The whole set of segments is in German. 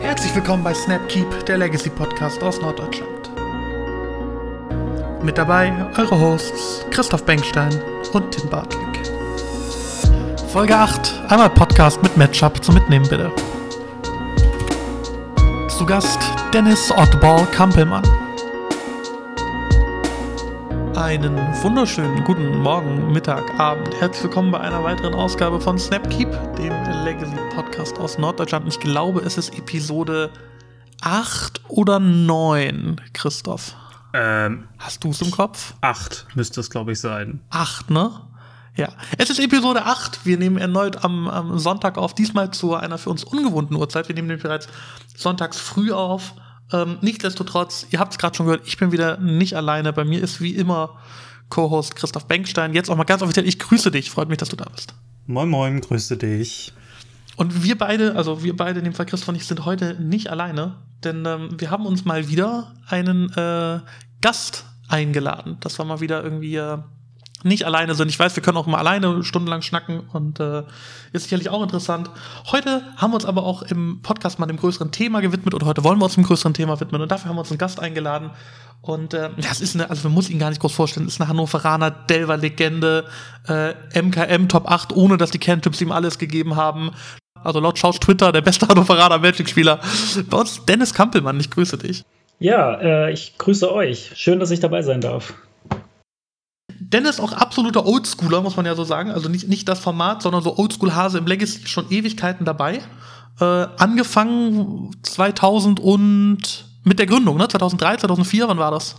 Herzlich willkommen bei Snapkeep, der Legacy Podcast aus Norddeutschland. Mit dabei eure Hosts Christoph Bengstein und Tim Bartlick. Folge 8, einmal Podcast mit Matchup zum Mitnehmen bitte. Zu Gast Dennis Oddball Kampelmann. Einen wunderschönen guten Morgen, Mittag, Abend. Herzlich willkommen bei einer weiteren Ausgabe von Snapkeep, dem Legacy Podcast aus Norddeutschland. Ich glaube, es ist Episode 8 oder 9, Christoph. Ähm, Hast du es im Kopf? 8 müsste es, glaube ich, sein. 8, ne? Ja. Es ist Episode 8. Wir nehmen erneut am, am Sonntag auf, diesmal zu einer für uns ungewohnten Uhrzeit. Wir nehmen den bereits sonntags früh auf. Ähm, nichtsdestotrotz, ihr habt es gerade schon gehört, ich bin wieder nicht alleine. Bei mir ist wie immer Co-Host Christoph Benkstein. Jetzt auch mal ganz offiziell, ich grüße dich. Freut mich, dass du da bist. Moin, moin, grüße dich. Und wir beide, also wir beide, in dem Fall Christoph und ich, sind heute nicht alleine, denn ähm, wir haben uns mal wieder einen äh, Gast eingeladen. Das war mal wieder irgendwie äh, nicht alleine sind. Ich weiß, wir können auch mal alleine stundenlang schnacken und äh, ist sicherlich auch interessant. Heute haben wir uns aber auch im Podcast mal dem größeren Thema gewidmet oder heute wollen wir uns dem größeren Thema widmen und dafür haben wir uns einen Gast eingeladen. Und äh, das ist eine, also man muss ihn gar nicht groß vorstellen, ist eine Hannoveraner Delver-Legende, äh, MKM Top 8, ohne dass die Kerntyps ihm alles gegeben haben. Also laut Schaus Twitter der beste Hannoveraner Magic-Spieler. Bei uns Dennis Kampelmann, ich grüße dich. Ja, äh, ich grüße euch. Schön, dass ich dabei sein darf. Dennis auch absoluter Oldschooler, muss man ja so sagen. Also nicht, nicht das Format, sondern so Oldschool-Hase im Legacy schon Ewigkeiten dabei. Äh, angefangen 2000 und mit der Gründung, ne? 2003, 2004, wann war das?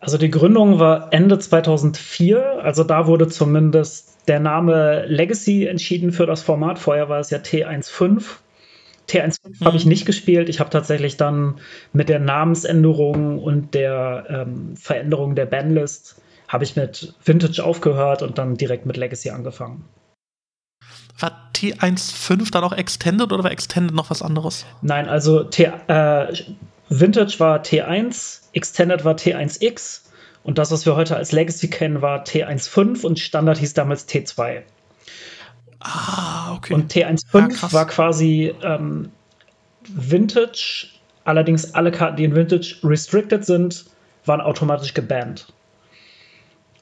Also die Gründung war Ende 2004. Also da wurde zumindest der Name Legacy entschieden für das Format. Vorher war es ja T15. T15 mhm. habe ich nicht gespielt. Ich habe tatsächlich dann mit der Namensänderung und der ähm, Veränderung der Bandlist habe ich mit Vintage aufgehört und dann direkt mit Legacy angefangen. War T1.5 dann auch Extended oder war Extended noch was anderes? Nein, also T, äh, Vintage war T1, Extended war T1X und das, was wir heute als Legacy kennen, war T1.5 und Standard hieß damals T2. Ah, okay. Und T1.5 ja, war quasi ähm, Vintage, allerdings alle Karten, die in Vintage restricted sind, waren automatisch gebannt.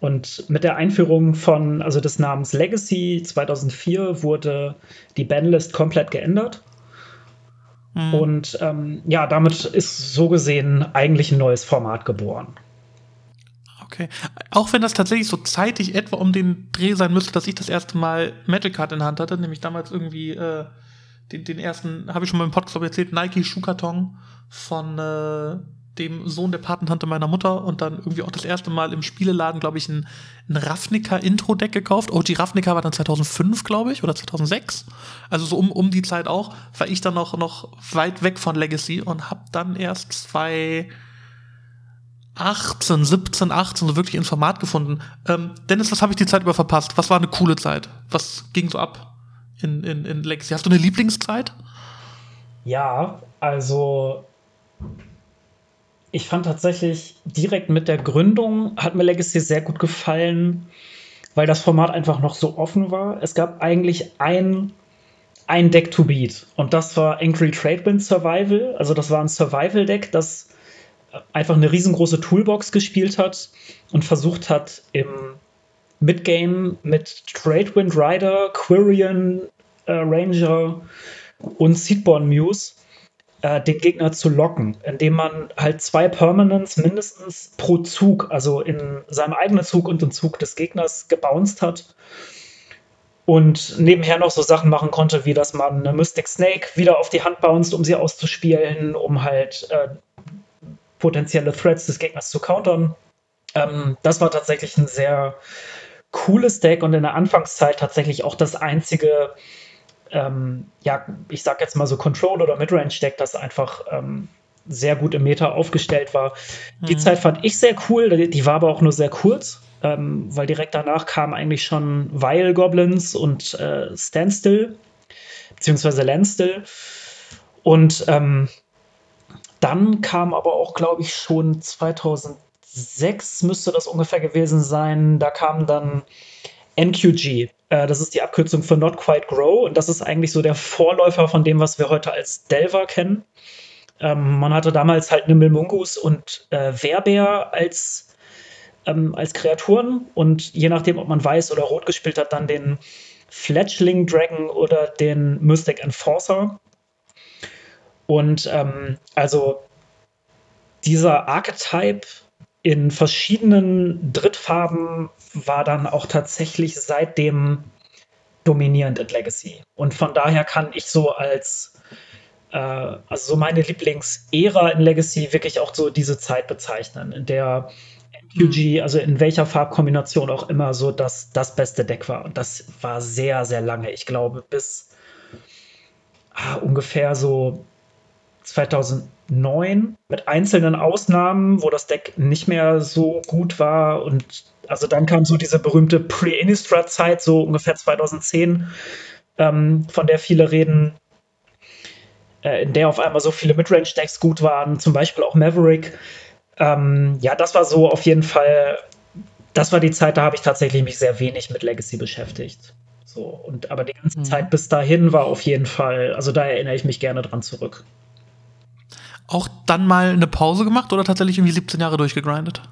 Und mit der Einführung von, also des Namens Legacy 2004 wurde die Bandlist komplett geändert. Mhm. Und ähm, ja, damit ist so gesehen eigentlich ein neues Format geboren. Okay. Auch wenn das tatsächlich so zeitig etwa um den Dreh sein müsste, dass ich das erste Mal Magic Card in Hand hatte, nämlich damals irgendwie äh, den, den ersten, habe ich schon mal im Podcast erzählt, Nike Schuhkarton von äh, dem Sohn der Patentante meiner Mutter und dann irgendwie auch das erste Mal im Spieleladen, glaube ich, ein, ein Ravnica-Intro-Deck gekauft. OG Ravnica war dann 2005, glaube ich, oder 2006. Also so um, um die Zeit auch, war ich dann noch, noch weit weg von Legacy und habe dann erst zwei 18, 17, 18 so wirklich ins Format gefunden. Ähm, Dennis, was habe ich die Zeit über verpasst? Was war eine coole Zeit? Was ging so ab in, in, in Legacy? Hast du eine Lieblingszeit? Ja, also ich fand tatsächlich direkt mit der Gründung hat mir Legacy sehr gut gefallen, weil das Format einfach noch so offen war. Es gab eigentlich ein, ein Deck to beat und das war Angry Tradewind Survival. Also das war ein Survival-Deck, das einfach eine riesengroße Toolbox gespielt hat und versucht hat, im Midgame mit Tradewind Rider, Quirion äh, Ranger und Seedborn Muse äh, den Gegner zu locken, indem man halt zwei Permanents mindestens pro Zug, also in seinem eigenen Zug und im Zug des Gegners gebounced hat. Und nebenher noch so Sachen machen konnte, wie dass man eine Mystic Snake wieder auf die Hand bounced, um sie auszuspielen, um halt äh, potenzielle Threats des Gegners zu countern. Ähm, das war tatsächlich ein sehr cooles Deck und in der Anfangszeit tatsächlich auch das einzige ähm, ja, ich sag jetzt mal so Control- oder Midrange-Deck, das einfach ähm, sehr gut im Meta aufgestellt war. Mhm. Die Zeit fand ich sehr cool, die war aber auch nur sehr kurz, ähm, weil direkt danach kamen eigentlich schon Vile Goblins und äh, Standstill, beziehungsweise Landstill. Und ähm, dann kam aber auch, glaube ich, schon 2006 müsste das ungefähr gewesen sein. Da kam dann NQG. Äh, das ist die Abkürzung für Not Quite Grow und das ist eigentlich so der Vorläufer von dem, was wir heute als Delver kennen. Ähm, man hatte damals halt Nimble Mungus und äh, Werbär als, ähm, als Kreaturen und je nachdem, ob man weiß oder rot gespielt hat, dann den Fletchling Dragon oder den Mystic Enforcer. Und ähm, also dieser Archetype in verschiedenen Drittfarben war dann auch tatsächlich seitdem dominierend in Legacy. Und von daher kann ich so als, äh, also so meine Lieblingsära in Legacy wirklich auch so diese Zeit bezeichnen, in der NQG, also in welcher Farbkombination auch immer, so das, das beste Deck war. Und das war sehr, sehr lange. Ich glaube, bis ah, ungefähr so 2009 mit einzelnen Ausnahmen, wo das Deck nicht mehr so gut war. Und also dann kam so diese berühmte Pre-Innistrad-Zeit, so ungefähr 2010, ähm, von der viele reden, äh, in der auf einmal so viele Midrange-Decks gut waren, zum Beispiel auch Maverick. Ähm, ja, das war so auf jeden Fall, das war die Zeit, da habe ich tatsächlich mich sehr wenig mit Legacy beschäftigt. So, und aber die ganze mhm. Zeit bis dahin war auf jeden Fall, also da erinnere ich mich gerne dran zurück auch dann mal eine Pause gemacht oder tatsächlich irgendwie 17 Jahre durchgegrindet?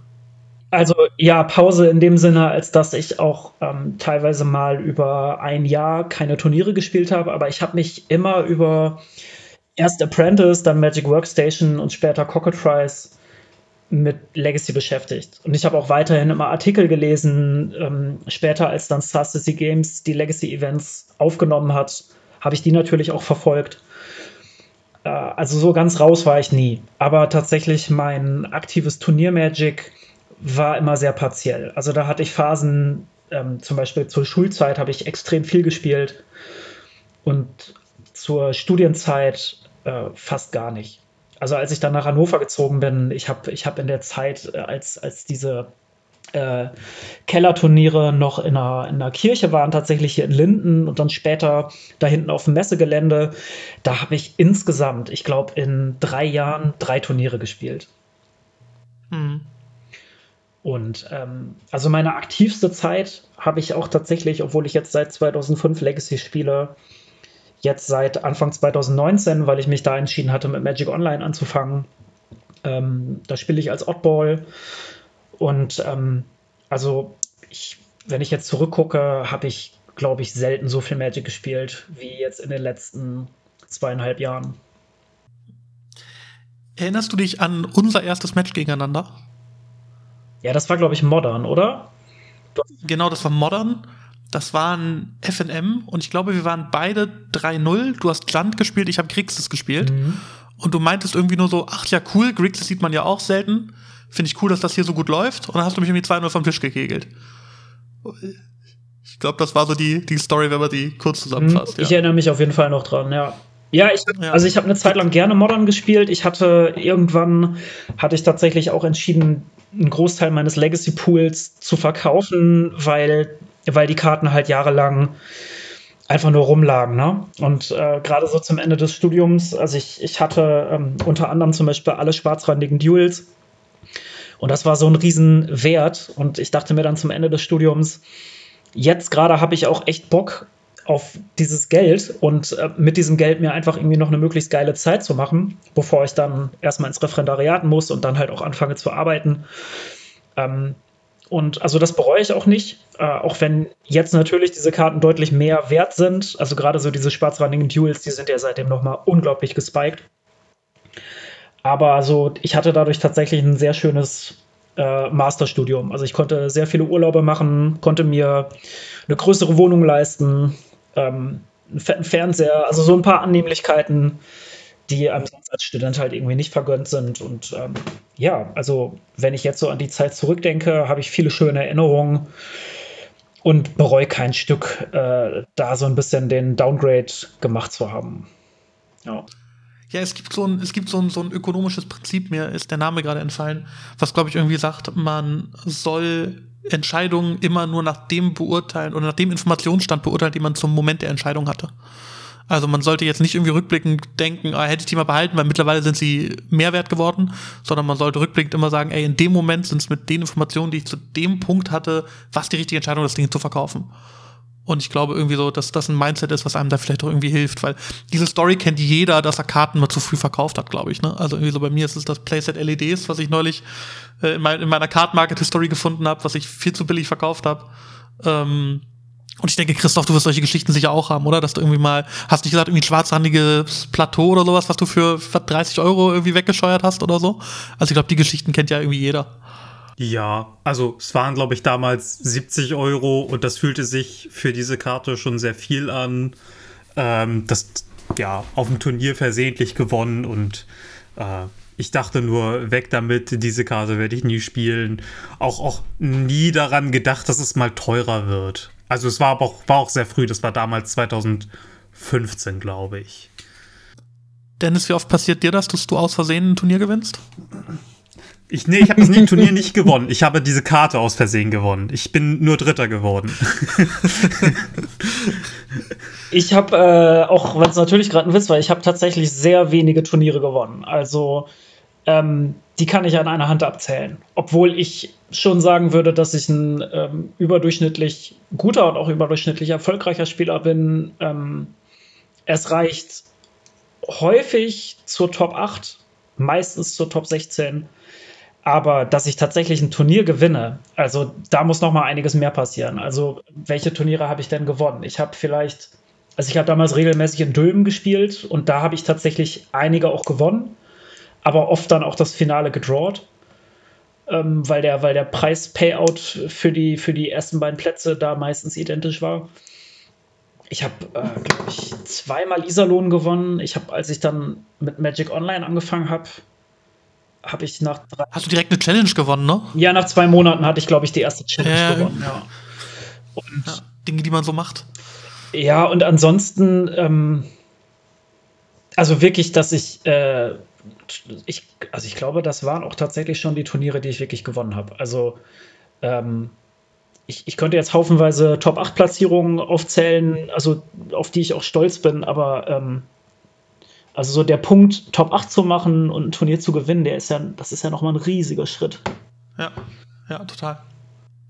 Also ja, Pause in dem Sinne, als dass ich auch ähm, teilweise mal über ein Jahr keine Turniere gespielt habe, aber ich habe mich immer über erst Apprentice, dann Magic Workstation und später Cockatrice mit Legacy beschäftigt. Und ich habe auch weiterhin immer Artikel gelesen. Ähm, später, als dann Star City Games die Legacy-Events aufgenommen hat, habe ich die natürlich auch verfolgt. Also so ganz raus war ich nie. Aber tatsächlich mein aktives Turnier-Magic war immer sehr partiell. Also da hatte ich Phasen, ähm, zum Beispiel zur Schulzeit habe ich extrem viel gespielt und zur Studienzeit äh, fast gar nicht. Also als ich dann nach Hannover gezogen bin, ich habe ich hab in der Zeit, äh, als, als diese äh, Kellerturniere noch in einer, in einer Kirche waren, tatsächlich hier in Linden und dann später da hinten auf dem Messegelände. Da habe ich insgesamt, ich glaube, in drei Jahren drei Turniere gespielt. Mhm. Und ähm, also meine aktivste Zeit habe ich auch tatsächlich, obwohl ich jetzt seit 2005 Legacy spiele, jetzt seit Anfang 2019, weil ich mich da entschieden hatte, mit Magic Online anzufangen. Ähm, da spiele ich als Oddball und ähm, also, ich, wenn ich jetzt zurückgucke, habe ich, glaube ich, selten so viel Magic gespielt wie jetzt in den letzten zweieinhalb Jahren. Erinnerst du dich an unser erstes Match gegeneinander? Ja, das war, glaube ich, Modern, oder? Genau, das war Modern. Das war ein FNM und ich glaube, wir waren beide 3-0. Du hast Land gespielt, ich habe Grixis gespielt. Mhm. Und du meintest irgendwie nur so, ach ja, cool, Grixis sieht man ja auch selten finde ich cool, dass das hier so gut läuft. Und dann hast du mich irgendwie 2-0 vom Tisch gekegelt. Ich glaube, das war so die, die Story, wenn man die kurz zusammenfasst. Mhm, ich ja. erinnere mich auf jeden Fall noch dran, ja. Ja, ich, ja. also ich habe eine Zeit lang gerne Modern gespielt. Ich hatte irgendwann hatte ich tatsächlich auch entschieden, einen Großteil meines Legacy Pools zu verkaufen, weil, weil die Karten halt jahrelang einfach nur rumlagen. Ne? Und äh, gerade so zum Ende des Studiums, also ich, ich hatte ähm, unter anderem zum Beispiel alle schwarzrandigen Duels und das war so ein Riesenwert. Und ich dachte mir dann zum Ende des Studiums, jetzt gerade habe ich auch echt Bock auf dieses Geld und äh, mit diesem Geld mir einfach irgendwie noch eine möglichst geile Zeit zu machen, bevor ich dann erstmal ins Referendariat muss und dann halt auch anfange zu arbeiten. Ähm, und also das bereue ich auch nicht, äh, auch wenn jetzt natürlich diese Karten deutlich mehr wert sind. Also gerade so diese schwarzrandigen Duels, die sind ja seitdem nochmal unglaublich gespiked. Aber also ich hatte dadurch tatsächlich ein sehr schönes äh, Masterstudium. Also ich konnte sehr viele Urlaube machen, konnte mir eine größere Wohnung leisten, ähm, einen fetten Fernseher, also so ein paar Annehmlichkeiten, die einem sonst als Student halt irgendwie nicht vergönnt sind. Und ähm, ja, also wenn ich jetzt so an die Zeit zurückdenke, habe ich viele schöne Erinnerungen und bereue kein Stück, äh, da so ein bisschen den Downgrade gemacht zu haben. Ja. Ja, es gibt so ein, es gibt so ein, so ein ökonomisches Prinzip, mir ist der Name gerade entfallen, was glaube ich irgendwie sagt, man soll Entscheidungen immer nur nach dem beurteilen oder nach dem Informationsstand beurteilen, den man zum Moment der Entscheidung hatte. Also man sollte jetzt nicht irgendwie rückblickend denken, ah, hätte ich die mal behalten, weil mittlerweile sind sie mehr wert geworden, sondern man sollte rückblickend immer sagen, ey, in dem Moment sind es mit den Informationen, die ich zu dem Punkt hatte, was die richtige Entscheidung, das Ding zu verkaufen. Und ich glaube irgendwie so, dass das ein Mindset ist, was einem da vielleicht auch irgendwie hilft, weil diese Story kennt jeder, dass er Karten mal zu früh verkauft hat, glaube ich. Ne? Also irgendwie so bei mir ist es das Playset LEDs, was ich neulich äh, in, mein, in meiner Card Market History gefunden habe, was ich viel zu billig verkauft habe. Ähm, und ich denke, Christoph, du wirst solche Geschichten sicher auch haben, oder? Dass du irgendwie mal, hast nicht gesagt, irgendwie ein schwarzhandiges Plateau oder sowas, was du für 30 Euro irgendwie weggescheuert hast oder so? Also ich glaube, die Geschichten kennt ja irgendwie jeder. Ja, also es waren, glaube ich, damals 70 Euro und das fühlte sich für diese Karte schon sehr viel an. Ähm, das, ja, auf dem Turnier versehentlich gewonnen und äh, ich dachte nur, weg damit, diese Karte werde ich nie spielen. Auch, auch nie daran gedacht, dass es mal teurer wird. Also es war aber auch, war auch sehr früh, das war damals 2015, glaube ich. Dennis, wie oft passiert dir das, dass du aus Versehen ein Turnier gewinnst? Ich, nee, ich habe das Turnier nicht gewonnen. Ich habe diese Karte aus Versehen gewonnen. Ich bin nur Dritter geworden. ich habe, äh, auch wenn es natürlich gerade ein Witz war, ich habe tatsächlich sehr wenige Turniere gewonnen. Also ähm, die kann ich an einer Hand abzählen. Obwohl ich schon sagen würde, dass ich ein ähm, überdurchschnittlich guter und auch überdurchschnittlich erfolgreicher Spieler bin. Ähm, es reicht häufig zur Top 8, meistens zur Top 16. Aber dass ich tatsächlich ein Turnier gewinne, also da muss noch mal einiges mehr passieren. Also welche Turniere habe ich denn gewonnen? Ich habe vielleicht, also ich habe damals regelmäßig in Dülmen gespielt und da habe ich tatsächlich einige auch gewonnen, aber oft dann auch das Finale gedrawt, ähm, weil der, weil der Preis-Payout für die, für die ersten beiden Plätze da meistens identisch war. Ich habe, äh, glaube ich, zweimal Iserlohn gewonnen. Ich habe, als ich dann mit Magic Online angefangen habe, habe ich nach drei Hast du direkt eine Challenge gewonnen, ne? Ja, nach zwei Monaten hatte ich, glaube ich, die erste Challenge ja, gewonnen, ja. Und ja, Dinge, die man so macht. Ja, und ansonsten, ähm, also wirklich, dass ich, äh, ich, also ich glaube, das waren auch tatsächlich schon die Turniere, die ich wirklich gewonnen habe. Also, ähm, ich, ich könnte jetzt haufenweise Top-8-Platzierungen aufzählen, also auf die ich auch stolz bin, aber ähm, also so der Punkt, Top 8 zu machen und ein Turnier zu gewinnen, der ist ja, das ist ja nochmal ein riesiger Schritt. Ja, ja, total.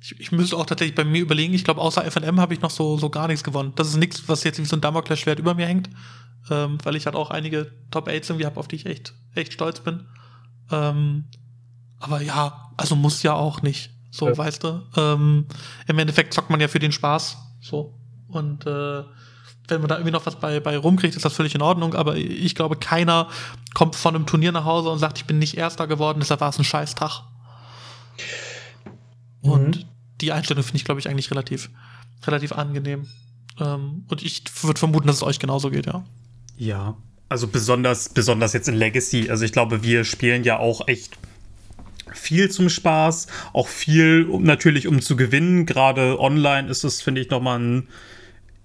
Ich, ich müsste auch tatsächlich bei mir überlegen, ich glaube, außer FNM habe ich noch so, so gar nichts gewonnen. Das ist nichts, was jetzt wie so ein Damoklesschwert über mir hängt, ähm, weil ich halt auch einige Top 8s irgendwie habe, auf die ich echt, echt stolz bin. Ähm, aber ja, also muss ja auch nicht. So, ja. weißt du. Ähm, Im Endeffekt zockt man ja für den Spaß. So. Und äh, wenn man da irgendwie noch was bei, bei rumkriegt, ist das völlig in Ordnung. Aber ich glaube, keiner kommt von einem Turnier nach Hause und sagt, ich bin nicht Erster geworden, deshalb war es ein Scheißtag. Mhm. Und die Einstellung finde ich, glaube ich, eigentlich relativ, relativ angenehm. Ähm, und ich würde vermuten, dass es euch genauso geht, ja. Ja, also besonders, besonders jetzt in Legacy. Also ich glaube, wir spielen ja auch echt viel zum Spaß, auch viel um, natürlich um zu gewinnen. Gerade online ist es, finde ich, nochmal ein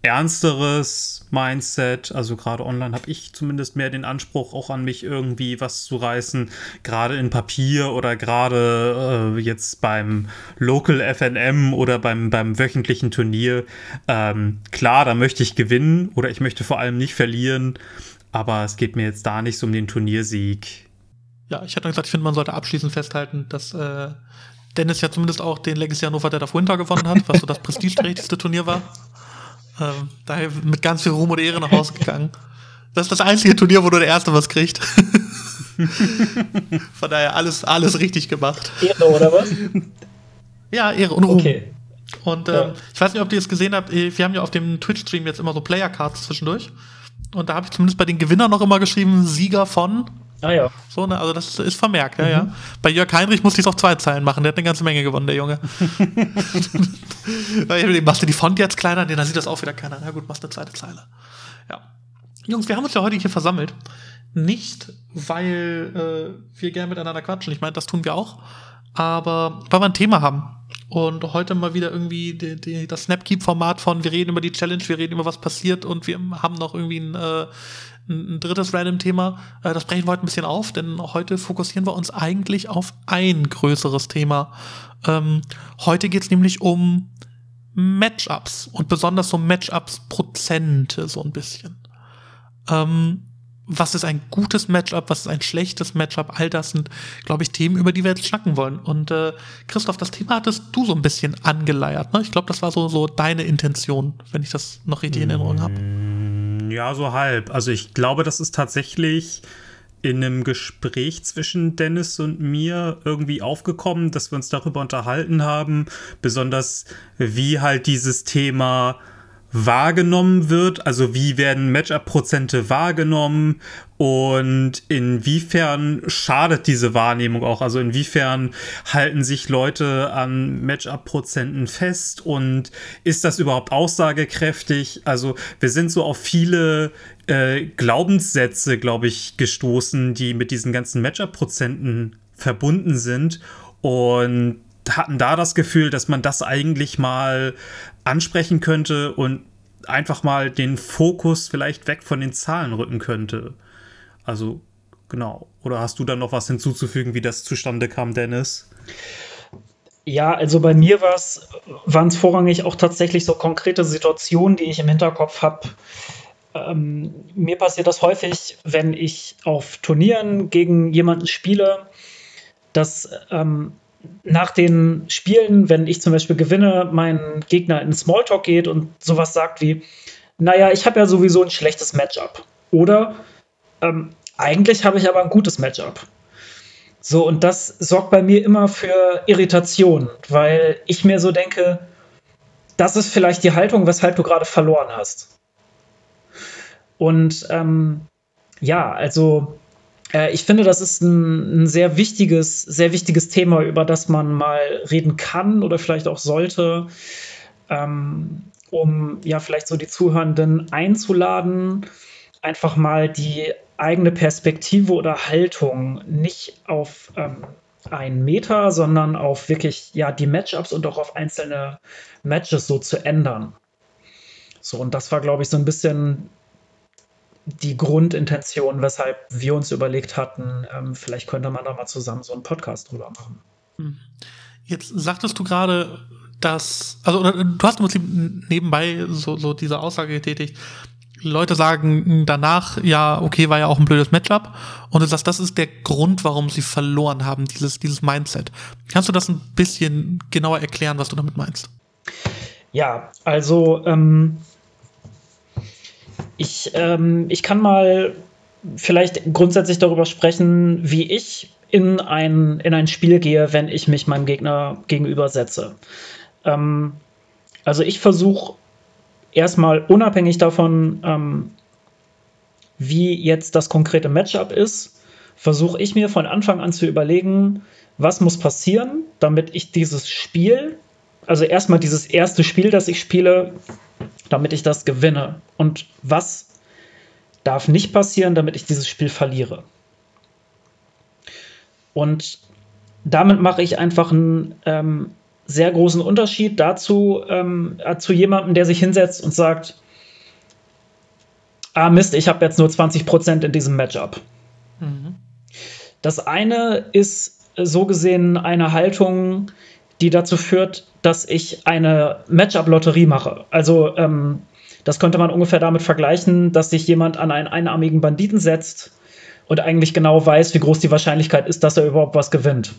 ernsteres Mindset. Also gerade online habe ich zumindest mehr den Anspruch, auch an mich irgendwie was zu reißen. Gerade in Papier oder gerade äh, jetzt beim Local FNM oder beim, beim wöchentlichen Turnier. Ähm, klar, da möchte ich gewinnen oder ich möchte vor allem nicht verlieren. Aber es geht mir jetzt da nicht so um den Turniersieg. Ja, ich hatte gesagt, ich finde, man sollte abschließend festhalten, dass äh, Dennis ja zumindest auch den Legacy Hannover Dead of Winter gewonnen hat, was so das prestigeträchtigste Turnier war. Ähm, daher mit ganz viel Ruhm und Ehre nach Hause gegangen. Das ist das einzige Turnier, wo nur der Erste was kriegt. Von daher alles, alles richtig gemacht. Ehre oder was? Ja, Ehre und Ruhm. Okay. Und ähm, ja. ich weiß nicht, ob ihr es gesehen habt, wir haben ja auf dem Twitch-Stream jetzt immer so Player-Cards zwischendurch. Und da habe ich zumindest bei den Gewinnern noch immer geschrieben, Sieger von. Ah ja. So, ne, also das ist vermerkt, ja, mhm. ja. Bei Jörg Heinrich musste ich es auf zwei Zeilen machen, der hat eine ganze Menge gewonnen, der Junge. machst du die Font jetzt kleiner? Nee, dann sieht das auch wieder keiner. Na gut, machst eine zweite Zeile. Ja. Jungs, wir haben uns ja heute hier versammelt. Nicht, weil äh, wir gerne miteinander quatschen. Ich meine, das tun wir auch. Aber weil wir ein Thema haben. Und heute mal wieder irgendwie die, die, das Snapkeep-Format von wir reden über die Challenge, wir reden über was passiert und wir haben noch irgendwie ein äh, ein, drittes Random-Thema. Äh, das brechen wir heute ein bisschen auf, denn heute fokussieren wir uns eigentlich auf ein größeres Thema. Ähm, heute geht es nämlich um Matchups und besonders um Matchups-Prozente so ein bisschen. Ähm, was ist ein gutes Matchup, was ist ein schlechtes Matchup, all das sind, glaube ich, Themen, über die wir jetzt schnacken wollen. Und äh, Christoph, das Thema hattest du so ein bisschen angeleiert. Ne? Ich glaube, das war so, so deine Intention, wenn ich das noch richtig in Erinnerung habe. Ja, so halb. Also ich glaube, das ist tatsächlich in einem Gespräch zwischen Dennis und mir irgendwie aufgekommen, dass wir uns darüber unterhalten haben, besonders wie halt dieses Thema wahrgenommen wird, also wie werden Matchup-Prozente wahrgenommen und inwiefern schadet diese Wahrnehmung auch, also inwiefern halten sich Leute an Matchup-Prozenten fest und ist das überhaupt aussagekräftig? Also wir sind so auf viele äh, Glaubenssätze, glaube ich, gestoßen, die mit diesen ganzen Matchup-Prozenten verbunden sind und hatten da das Gefühl, dass man das eigentlich mal ansprechen könnte und einfach mal den Fokus vielleicht weg von den Zahlen rücken könnte. Also genau. Oder hast du da noch was hinzuzufügen, wie das zustande kam, Dennis? Ja, also bei mir waren es vorrangig auch tatsächlich so konkrete Situationen, die ich im Hinterkopf habe. Ähm, mir passiert das häufig, wenn ich auf Turnieren gegen jemanden spiele, dass ähm, nach den Spielen, wenn ich zum Beispiel gewinne, mein Gegner in Smalltalk geht und sowas sagt wie, naja, ich habe ja sowieso ein schlechtes Matchup. Oder ähm, eigentlich habe ich aber ein gutes Matchup. So, und das sorgt bei mir immer für Irritation, weil ich mir so denke, das ist vielleicht die Haltung, weshalb du gerade verloren hast. Und ähm, ja, also äh, ich finde, das ist ein, ein, sehr wichtiges, sehr wichtiges Thema, über das man mal reden kann oder vielleicht auch sollte, ähm, um ja vielleicht so die Zuhörenden einzuladen, einfach mal die eigene Perspektive oder Haltung nicht auf ähm, ein Meter, sondern auf wirklich ja die Matchups und auch auf einzelne Matches so zu ändern. So, und das war, glaube ich, so ein bisschen die Grundintention, weshalb wir uns überlegt hatten, ähm, vielleicht könnte man da mal zusammen so einen Podcast drüber machen. Hm. Jetzt sagtest du gerade, dass, also du hast im Prinzip nebenbei so, so diese Aussage getätigt, Leute sagen danach, ja, okay, war ja auch ein blödes Matchup. Und du sagst, das ist der Grund, warum sie verloren haben, dieses, dieses Mindset. Kannst du das ein bisschen genauer erklären, was du damit meinst? Ja, also ähm, ich, ähm, ich kann mal vielleicht grundsätzlich darüber sprechen, wie ich in ein, in ein Spiel gehe, wenn ich mich meinem Gegner gegenübersetze. Ähm, also ich versuche erstmal unabhängig davon, ähm, wie jetzt das konkrete Matchup ist, versuche ich mir von Anfang an zu überlegen, was muss passieren, damit ich dieses Spiel, also erstmal dieses erste Spiel, das ich spiele, damit ich das gewinne? Und was darf nicht passieren, damit ich dieses Spiel verliere? Und damit mache ich einfach einen ähm, sehr großen Unterschied dazu, ähm, äh, zu jemandem, der sich hinsetzt und sagt, ah Mist, ich habe jetzt nur 20% in diesem Matchup. Mhm. Das eine ist so gesehen eine Haltung, die dazu führt, dass ich eine Matchup-Lotterie mache. Also ähm, das könnte man ungefähr damit vergleichen, dass sich jemand an einen einarmigen Banditen setzt und eigentlich genau weiß, wie groß die Wahrscheinlichkeit ist, dass er überhaupt was gewinnt.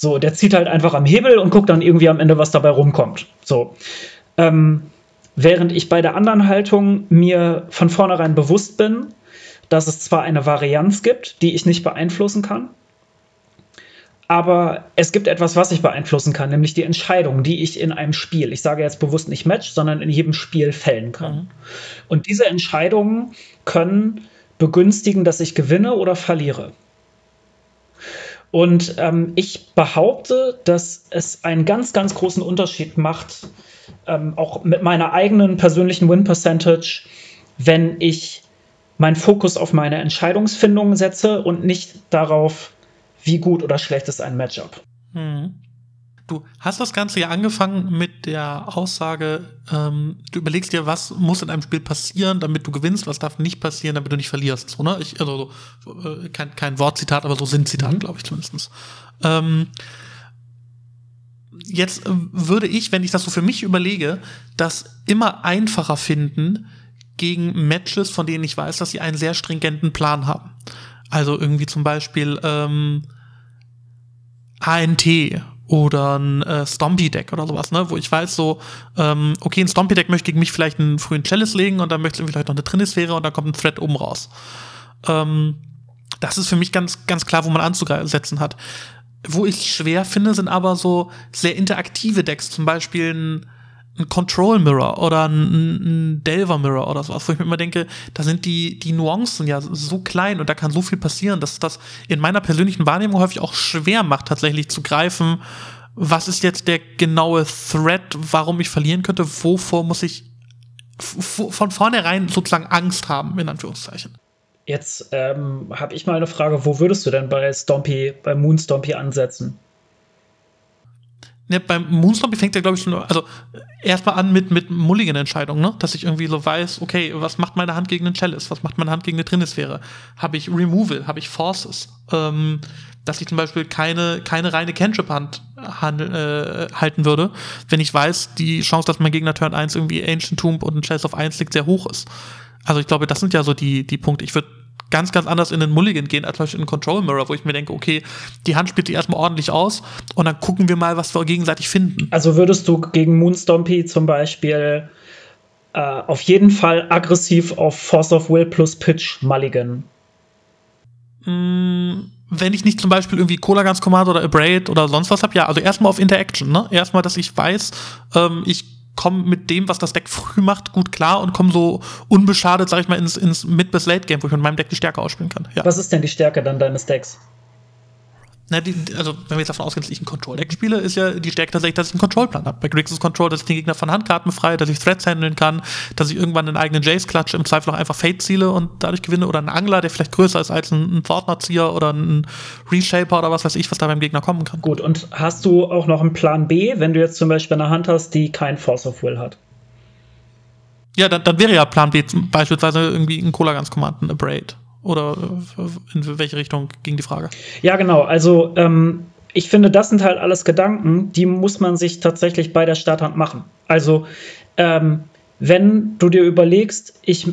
So, der zieht halt einfach am Hebel und guckt dann irgendwie am Ende, was dabei rumkommt. So. Ähm, während ich bei der anderen Haltung mir von vornherein bewusst bin, dass es zwar eine Varianz gibt, die ich nicht beeinflussen kann, aber es gibt etwas, was ich beeinflussen kann, nämlich die Entscheidung, die ich in einem Spiel, ich sage jetzt bewusst nicht Match, sondern in jedem Spiel fällen kann. Mhm. Und diese Entscheidungen können begünstigen, dass ich gewinne oder verliere. Und ähm, ich behaupte, dass es einen ganz, ganz großen Unterschied macht, ähm, auch mit meiner eigenen persönlichen Win Percentage, wenn ich meinen Fokus auf meine Entscheidungsfindung setze und nicht darauf, wie gut oder schlecht ist ein Matchup. Hm. Du hast das Ganze ja angefangen mit der Aussage, ähm, du überlegst dir, was muss in einem Spiel passieren, damit du gewinnst, was darf nicht passieren, damit du nicht verlierst. So, ne? ich, also äh, kein, kein Wortzitat, aber so sind Zitat, mhm. glaube ich zumindest. Ähm, jetzt äh, würde ich, wenn ich das so für mich überlege, das immer einfacher finden, gegen Matches, von denen ich weiß, dass sie einen sehr stringenten Plan haben. Also irgendwie zum Beispiel ähm, ANT oder ein äh, Stompy-Deck oder sowas, ne? Wo ich weiß, so, ähm, okay, ein Stompy-Deck möchte gegen mich vielleicht einen frühen Chalice legen und dann möchte ich vielleicht noch eine Trinisphäre und dann kommt ein Thread oben raus. Ähm, das ist für mich ganz, ganz klar, wo man anzusetzen hat. Wo ich schwer finde, sind aber so sehr interaktive Decks, zum Beispiel ein ein Control Mirror oder ein, ein Delver Mirror oder sowas, wo ich mir immer denke, da sind die, die Nuancen ja so klein und da kann so viel passieren, dass das in meiner persönlichen Wahrnehmung häufig auch schwer macht, tatsächlich zu greifen, was ist jetzt der genaue Thread, warum ich verlieren könnte, wovor muss ich von vornherein sozusagen Angst haben, in Anführungszeichen. Jetzt ähm, habe ich mal eine Frage, wo würdest du denn bei Stompy, bei Moon Stompy ansetzen? Ja, beim Moonstompy fängt ja, glaube ich, schon, also erstmal an mit, mit Mulligan-Entscheidungen, ne? Dass ich irgendwie so weiß, okay, was macht meine Hand gegen einen Chalice? Was macht meine Hand gegen eine Trinisphäre? Habe ich Removal? Habe ich Forces? Ähm, dass ich zum Beispiel keine, keine reine Cantrip-Hand äh, halten würde, wenn ich weiß, die Chance, dass mein Gegner Turn 1 irgendwie Ancient Tomb und ein Chalice of 1 liegt, sehr hoch ist. Also ich glaube, das sind ja so die, die Punkte. Ich würde ganz, ganz anders in den Mulligan gehen, als zum Beispiel in Control Mirror, wo ich mir denke, okay, die Hand spielt sich erstmal ordentlich aus und dann gucken wir mal, was wir gegenseitig finden. Also würdest du gegen Moonstompy zum Beispiel äh, auf jeden Fall aggressiv auf Force of Will plus Pitch Mulligan? Mm, wenn ich nicht zum Beispiel irgendwie Cola Guns Command oder Abrade oder sonst was habe, ja, also erstmal auf Interaction, ne? Erstmal, dass ich weiß, ähm, ich komme mit dem, was das Deck früh macht, gut klar und komme so unbeschadet, sag ich mal, ins, ins Mid- bis Late-Game, wo ich mit meinem Deck die Stärke ausspielen kann. Ja. Was ist denn die Stärke dann deines Decks? Na, die, also, wenn wir jetzt davon ausgehen, dass ich ein Control-Deck spiele, ist ja die Stärke tatsächlich, dass ich einen Control-Plan habe. Bei Grixis Control, dass ich den Gegner von Handkarten befreie, dass ich Threads handeln kann, dass ich irgendwann einen eigenen Jace klatsche, im Zweifel auch einfach Fate ziele und dadurch gewinne. Oder einen Angler, der vielleicht größer ist als ein, ein Thorntner-Zieher oder ein Reshaper oder was weiß ich, was da beim Gegner kommen kann. Gut, und hast du auch noch einen Plan B, wenn du jetzt zum Beispiel eine Hand hast, die kein Force of Will hat? Ja, dann, dann wäre ja Plan B beispielsweise irgendwie ein Cola Guns Command, ein Abrade. Oder äh, in welche Richtung ging die Frage? Ja, genau. Also, ähm, ich finde, das sind halt alles Gedanken, die muss man sich tatsächlich bei der Starthand machen. Also, ähm, wenn du dir überlegst, ich,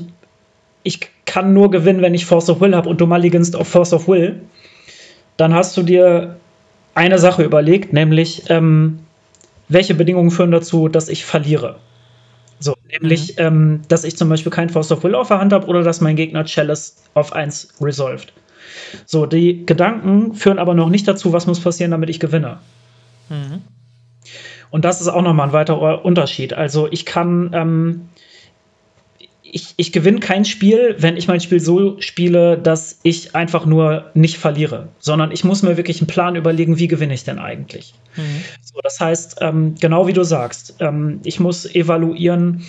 ich kann nur gewinnen, wenn ich Force of Will habe und du mulliganst auf Force of Will, dann hast du dir eine Sache überlegt, nämlich ähm, welche Bedingungen führen dazu, dass ich verliere. So, nämlich, mhm. ähm, dass ich zum Beispiel kein Force of Will auf der Hand habe oder dass mein Gegner Chalice auf 1 resolved. So, die Gedanken führen aber noch nicht dazu, was muss passieren, damit ich gewinne. Mhm. Und das ist auch nochmal ein weiterer Unterschied. Also ich kann, ähm, ich, ich gewinne kein Spiel, wenn ich mein Spiel so spiele, dass ich einfach nur nicht verliere, sondern ich muss mir wirklich einen Plan überlegen, wie gewinne ich denn eigentlich. Mhm. So, das heißt, ähm, genau wie du sagst, ähm, ich muss evaluieren,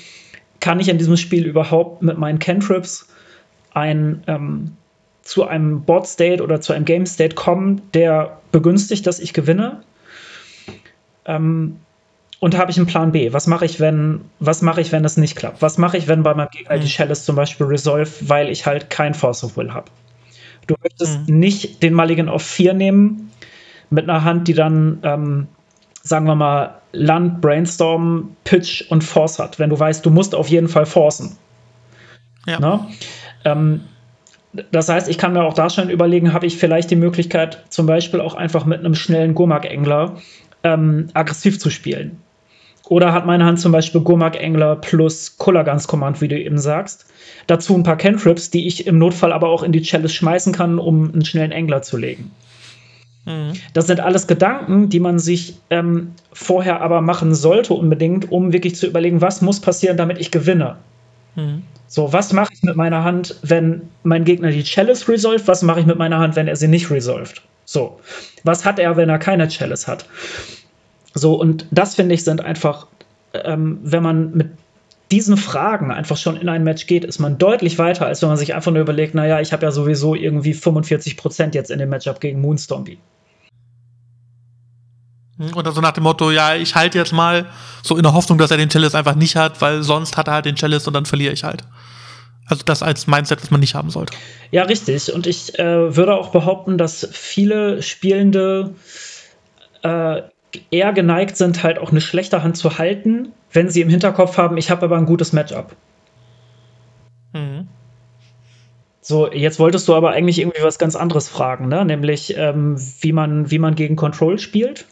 kann ich in diesem Spiel überhaupt mit meinen Cantrips ein, ähm, zu einem Board State oder zu einem Game State kommen, der begünstigt, dass ich gewinne. Ähm, und habe ich einen Plan B? Was mache ich, wenn, was mache ich, wenn das nicht klappt? Was mache ich, wenn bei meinem Gegner mhm. die Chalice zum Beispiel resolve, weil ich halt kein Force of Will habe? Du möchtest mhm. nicht den Mulligan auf 4 nehmen mit einer Hand, die dann, ähm, sagen wir mal, Land, Brainstorm, Pitch und Force hat, wenn du weißt, du musst auf jeden Fall forcen. Ja. Ne? Ähm, das heißt, ich kann mir auch da schon überlegen, habe ich vielleicht die Möglichkeit, zum Beispiel auch einfach mit einem schnellen Gurmak-Engler ähm, aggressiv zu spielen. Oder hat meine Hand zum Beispiel Gurmak Engler plus Kulagans Command, wie du eben sagst. Dazu ein paar Cantrips, die ich im Notfall aber auch in die Chalice schmeißen kann, um einen schnellen Engler zu legen. Mhm. Das sind alles Gedanken, die man sich ähm, vorher aber machen sollte, unbedingt, um wirklich zu überlegen, was muss passieren, damit ich gewinne. Mhm. So, was mache ich mit meiner Hand, wenn mein Gegner die Chalice resolved? Was mache ich mit meiner Hand, wenn er sie nicht resolved? So, was hat er, wenn er keine Chalice hat? So, und das finde ich sind einfach, ähm, wenn man mit diesen Fragen einfach schon in ein Match geht, ist man deutlich weiter, als wenn man sich einfach nur überlegt, naja, ich habe ja sowieso irgendwie 45% jetzt in dem Matchup gegen Moonstompy. Oder so nach dem Motto, ja, ich halte jetzt mal so in der Hoffnung, dass er den Chalice einfach nicht hat, weil sonst hat er halt den Chalice und dann verliere ich halt. Also das als Mindset, das man nicht haben sollte. Ja, richtig. Und ich äh, würde auch behaupten, dass viele Spielende äh, eher geneigt sind, halt auch eine schlechte Hand zu halten, wenn sie im Hinterkopf haben, ich habe aber ein gutes Matchup. So, jetzt wolltest du aber eigentlich irgendwie was ganz anderes fragen, ne? Nämlich, ähm, wie, man, wie man gegen Control spielt.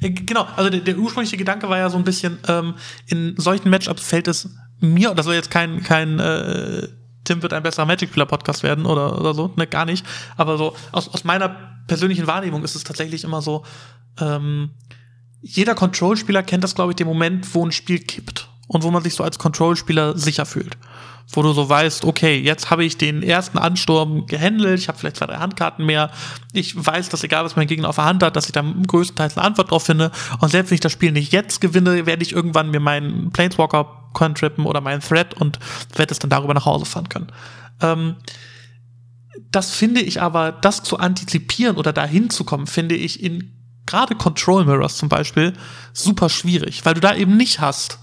Genau, also der, der, ursprüngliche Gedanke war ja so ein bisschen, ähm, in solchen Matchups fällt es mir, das soll jetzt kein, kein äh, Tim wird ein besserer Magic-Spieler-Podcast werden oder, oder so, ne, gar nicht. Aber so, aus, aus meiner persönlichen Wahrnehmung ist es tatsächlich immer so, ähm, jeder Control-Spieler kennt das, glaube ich, den Moment, wo ein Spiel kippt und wo man sich so als Control-Spieler sicher fühlt. Wo du so weißt, okay, jetzt habe ich den ersten Ansturm gehandelt, ich habe vielleicht zwei, drei Handkarten mehr. Ich weiß, dass egal was mein Gegner auf der Hand hat, dass ich da größtenteils eine Antwort drauf finde. Und selbst wenn ich das Spiel nicht jetzt gewinne, werde ich irgendwann mir meinen Planeswalker contrippen oder meinen Thread und werde es dann darüber nach Hause fahren können. Ähm, das finde ich aber, das zu antizipieren oder dahin zu kommen, finde ich in gerade Control Mirrors zum Beispiel super schwierig, weil du da eben nicht hast,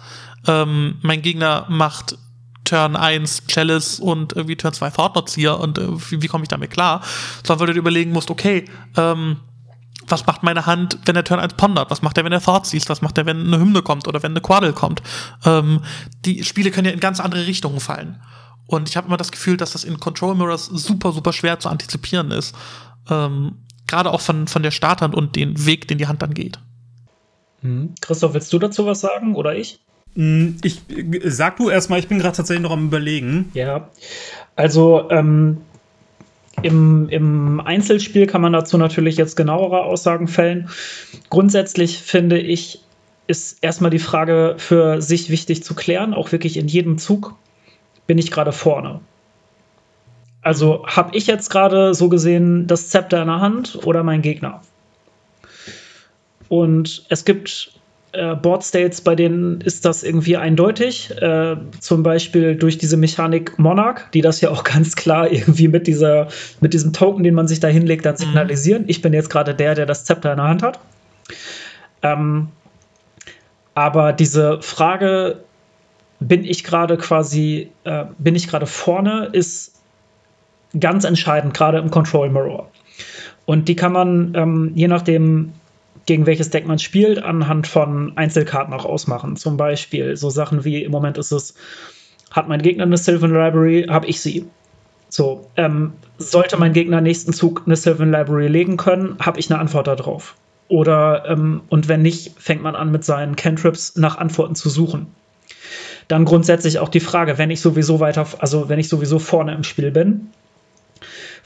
ähm, mein Gegner macht Turn 1 Chalice und irgendwie Turn 2 Thought-Notzieher und äh, wie, wie komme ich damit klar? Sondern weil du dir überlegen musst, okay, ähm, was macht meine Hand, wenn der Turn 1 pondert? Was macht er, wenn er Thought ziehst? Was macht er, wenn eine Hymne kommt oder wenn eine Quaddle kommt? Ähm, die Spiele können ja in ganz andere Richtungen fallen. Und ich habe immer das Gefühl, dass das in Control Mirrors super, super schwer zu antizipieren ist. Ähm, Gerade auch von, von der Starthand und den Weg, den die Hand dann geht. Mhm. Christoph, willst du dazu was sagen oder ich? Mm, ich sag du erstmal, ich bin gerade tatsächlich noch am überlegen. Ja, also ähm, im, im Einzelspiel kann man dazu natürlich jetzt genauere Aussagen fällen. Grundsätzlich finde ich, ist erstmal die Frage für sich wichtig zu klären, auch wirklich in jedem Zug bin ich gerade vorne. Also habe ich jetzt gerade so gesehen das Zepter in der Hand oder mein Gegner? Und es gibt äh, Board States, bei denen ist das irgendwie eindeutig. Äh, zum Beispiel durch diese Mechanik Monarch, die das ja auch ganz klar irgendwie mit, dieser, mit diesem Token, den man sich da hinlegt, dann mhm. signalisieren. Mhm. Ich bin jetzt gerade der, der das Zepter in der Hand hat. Ähm, aber diese Frage, bin ich gerade quasi, äh, bin ich gerade vorne, ist ganz entscheidend, gerade im Control Mirror. Und die kann man, ähm, je nachdem, gegen welches Deck man spielt, anhand von Einzelkarten auch ausmachen. Zum Beispiel so Sachen wie im Moment ist es, hat mein Gegner eine Sylvan Library, habe ich sie. So, ähm, sollte mein Gegner nächsten Zug eine Sylvan Library legen können, habe ich eine Antwort darauf. Oder, ähm, und wenn nicht, fängt man an mit seinen Cantrips nach Antworten zu suchen. Dann grundsätzlich auch die Frage, wenn ich sowieso weiter, also wenn ich sowieso vorne im Spiel bin,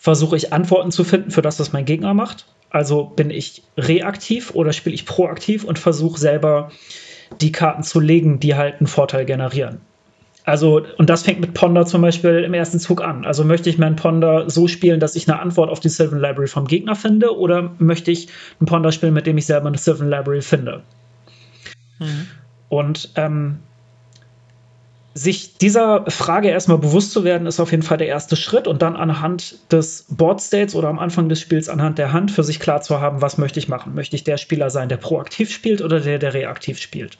versuche ich Antworten zu finden für das, was mein Gegner macht. Also bin ich reaktiv oder spiele ich proaktiv und versuche selber die Karten zu legen, die halt einen Vorteil generieren. Also, und das fängt mit Ponder zum Beispiel im ersten Zug an. Also möchte ich meinen Ponder so spielen, dass ich eine Antwort auf die Sylvan Library vom Gegner finde, oder möchte ich einen Ponder spielen, mit dem ich selber eine Sylvan Library finde? Mhm. Und ähm, sich dieser Frage erstmal bewusst zu werden, ist auf jeden Fall der erste Schritt und dann anhand des Board States oder am Anfang des Spiels anhand der Hand für sich klar zu haben, was möchte ich machen. Möchte ich der Spieler sein, der proaktiv spielt oder der, der reaktiv spielt?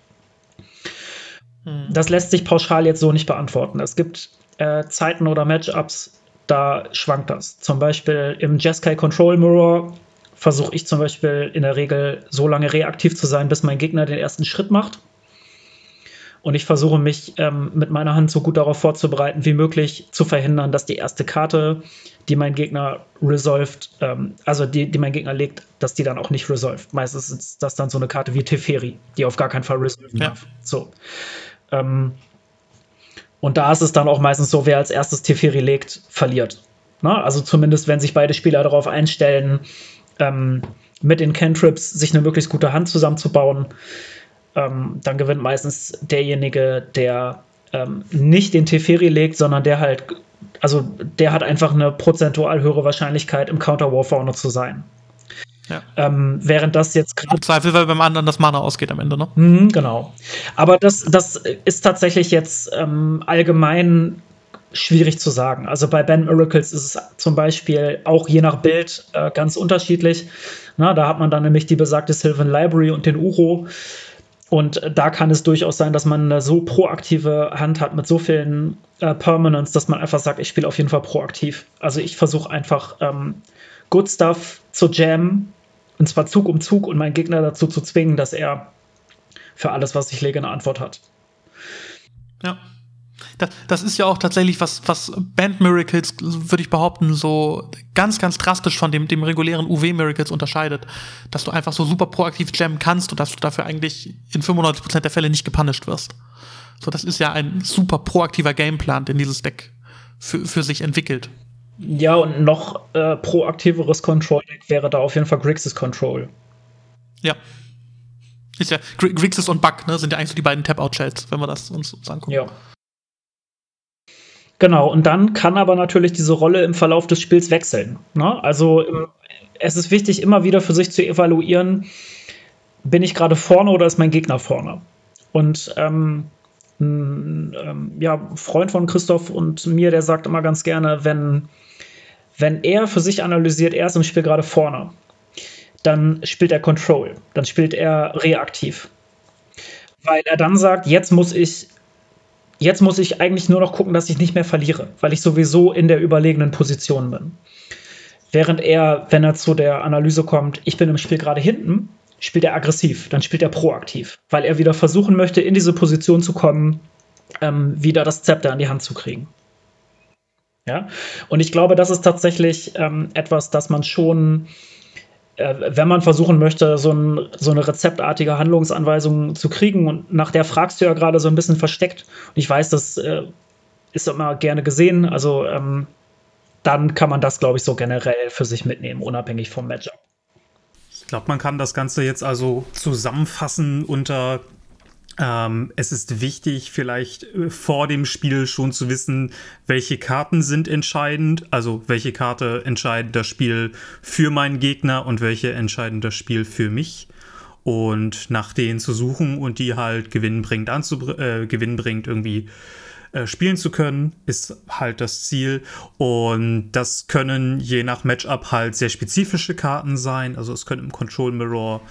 Hm. Das lässt sich pauschal jetzt so nicht beantworten. Es gibt äh, Zeiten oder Matchups, da schwankt das. Zum Beispiel im Jeskai Control Mirror versuche ich zum Beispiel in der Regel so lange reaktiv zu sein, bis mein Gegner den ersten Schritt macht und ich versuche mich ähm, mit meiner Hand so gut darauf vorzubereiten wie möglich, zu verhindern, dass die erste Karte, die mein Gegner resolved, ähm, also die, die mein Gegner legt, dass die dann auch nicht resolved. Meistens ist das dann so eine Karte wie Teferi, die auf gar keinen Fall resolven ja. darf. So. Ähm, und da ist es dann auch meistens so, wer als erstes Teferi legt, verliert. Na, also zumindest, wenn sich beide Spieler darauf einstellen, ähm, mit den Cantrips sich eine möglichst gute Hand zusammenzubauen ähm, dann gewinnt meistens derjenige, der ähm, nicht den Teferi legt, sondern der halt, also der hat einfach eine prozentual höhere Wahrscheinlichkeit, im Counter War vorne zu sein. Ja. Ähm, während das jetzt gerade. Im Zweifel, weil beim anderen das Mana ausgeht am Ende, ne? Mhm, genau. Aber das, das ist tatsächlich jetzt ähm, allgemein schwierig zu sagen. Also bei Ben Miracles ist es zum Beispiel auch je nach Bild äh, ganz unterschiedlich. Na, da hat man dann nämlich die besagte Sylvan Library und den Uro. Und da kann es durchaus sein, dass man eine so proaktive Hand hat mit so vielen äh, Permanents, dass man einfach sagt, ich spiele auf jeden Fall proaktiv. Also ich versuche einfach ähm, Good Stuff zu jammen, und zwar Zug um Zug und meinen Gegner dazu zu zwingen, dass er für alles, was ich lege, eine Antwort hat. Ja. Das, das, ist ja auch tatsächlich was, was Band Miracles, würde ich behaupten, so ganz, ganz drastisch von dem, dem regulären UW Miracles unterscheidet. Dass du einfach so super proaktiv jammen kannst und dass du dafür eigentlich in 95% der Fälle nicht gepunished wirst. So, das ist ja ein super proaktiver Gameplan, den dieses Deck für, für sich entwickelt. Ja, und noch äh, proaktiveres Control-Deck wäre da auf jeden Fall Grixis Control. Ja. Ist ja, Grixis und Bug, ne, sind ja eigentlich so die beiden Tap-Out-Shells, wenn wir das uns, uns angucken. Ja. Genau, und dann kann aber natürlich diese Rolle im Verlauf des Spiels wechseln. Ne? Also es ist wichtig, immer wieder für sich zu evaluieren, bin ich gerade vorne oder ist mein Gegner vorne? Und ähm, ein ähm, ja, Freund von Christoph und mir, der sagt immer ganz gerne, wenn, wenn er für sich analysiert, er ist im Spiel gerade vorne, dann spielt er Control, dann spielt er reaktiv. Weil er dann sagt, jetzt muss ich Jetzt muss ich eigentlich nur noch gucken, dass ich nicht mehr verliere, weil ich sowieso in der überlegenen Position bin. Während er, wenn er zu der Analyse kommt, ich bin im Spiel gerade hinten, spielt er aggressiv, dann spielt er proaktiv, weil er wieder versuchen möchte, in diese Position zu kommen, ähm, wieder das Zepter in die Hand zu kriegen. Ja, und ich glaube, das ist tatsächlich ähm, etwas, das man schon wenn man versuchen möchte, so, ein, so, eine rezeptartige Handlungsanweisung zu kriegen, und nach der fragst du ja gerade so ein bisschen versteckt, und ich weiß, das äh, ist immer gerne gesehen, also ähm, dann kann man das, glaube ich, so generell für sich mitnehmen, unabhängig vom Matchup. Ich glaube, man kann das Ganze jetzt also zusammenfassen unter ähm, es ist wichtig, vielleicht äh, vor dem Spiel schon zu wissen, welche Karten sind entscheidend, also welche Karte entscheidet das Spiel für meinen Gegner und welche entscheiden das Spiel für mich. Und nach denen zu suchen und die halt gewinnbringend, äh, gewinnbringend irgendwie äh, spielen zu können, ist halt das Ziel. Und das können je nach Matchup halt sehr spezifische Karten sein. Also es können im Control Mirror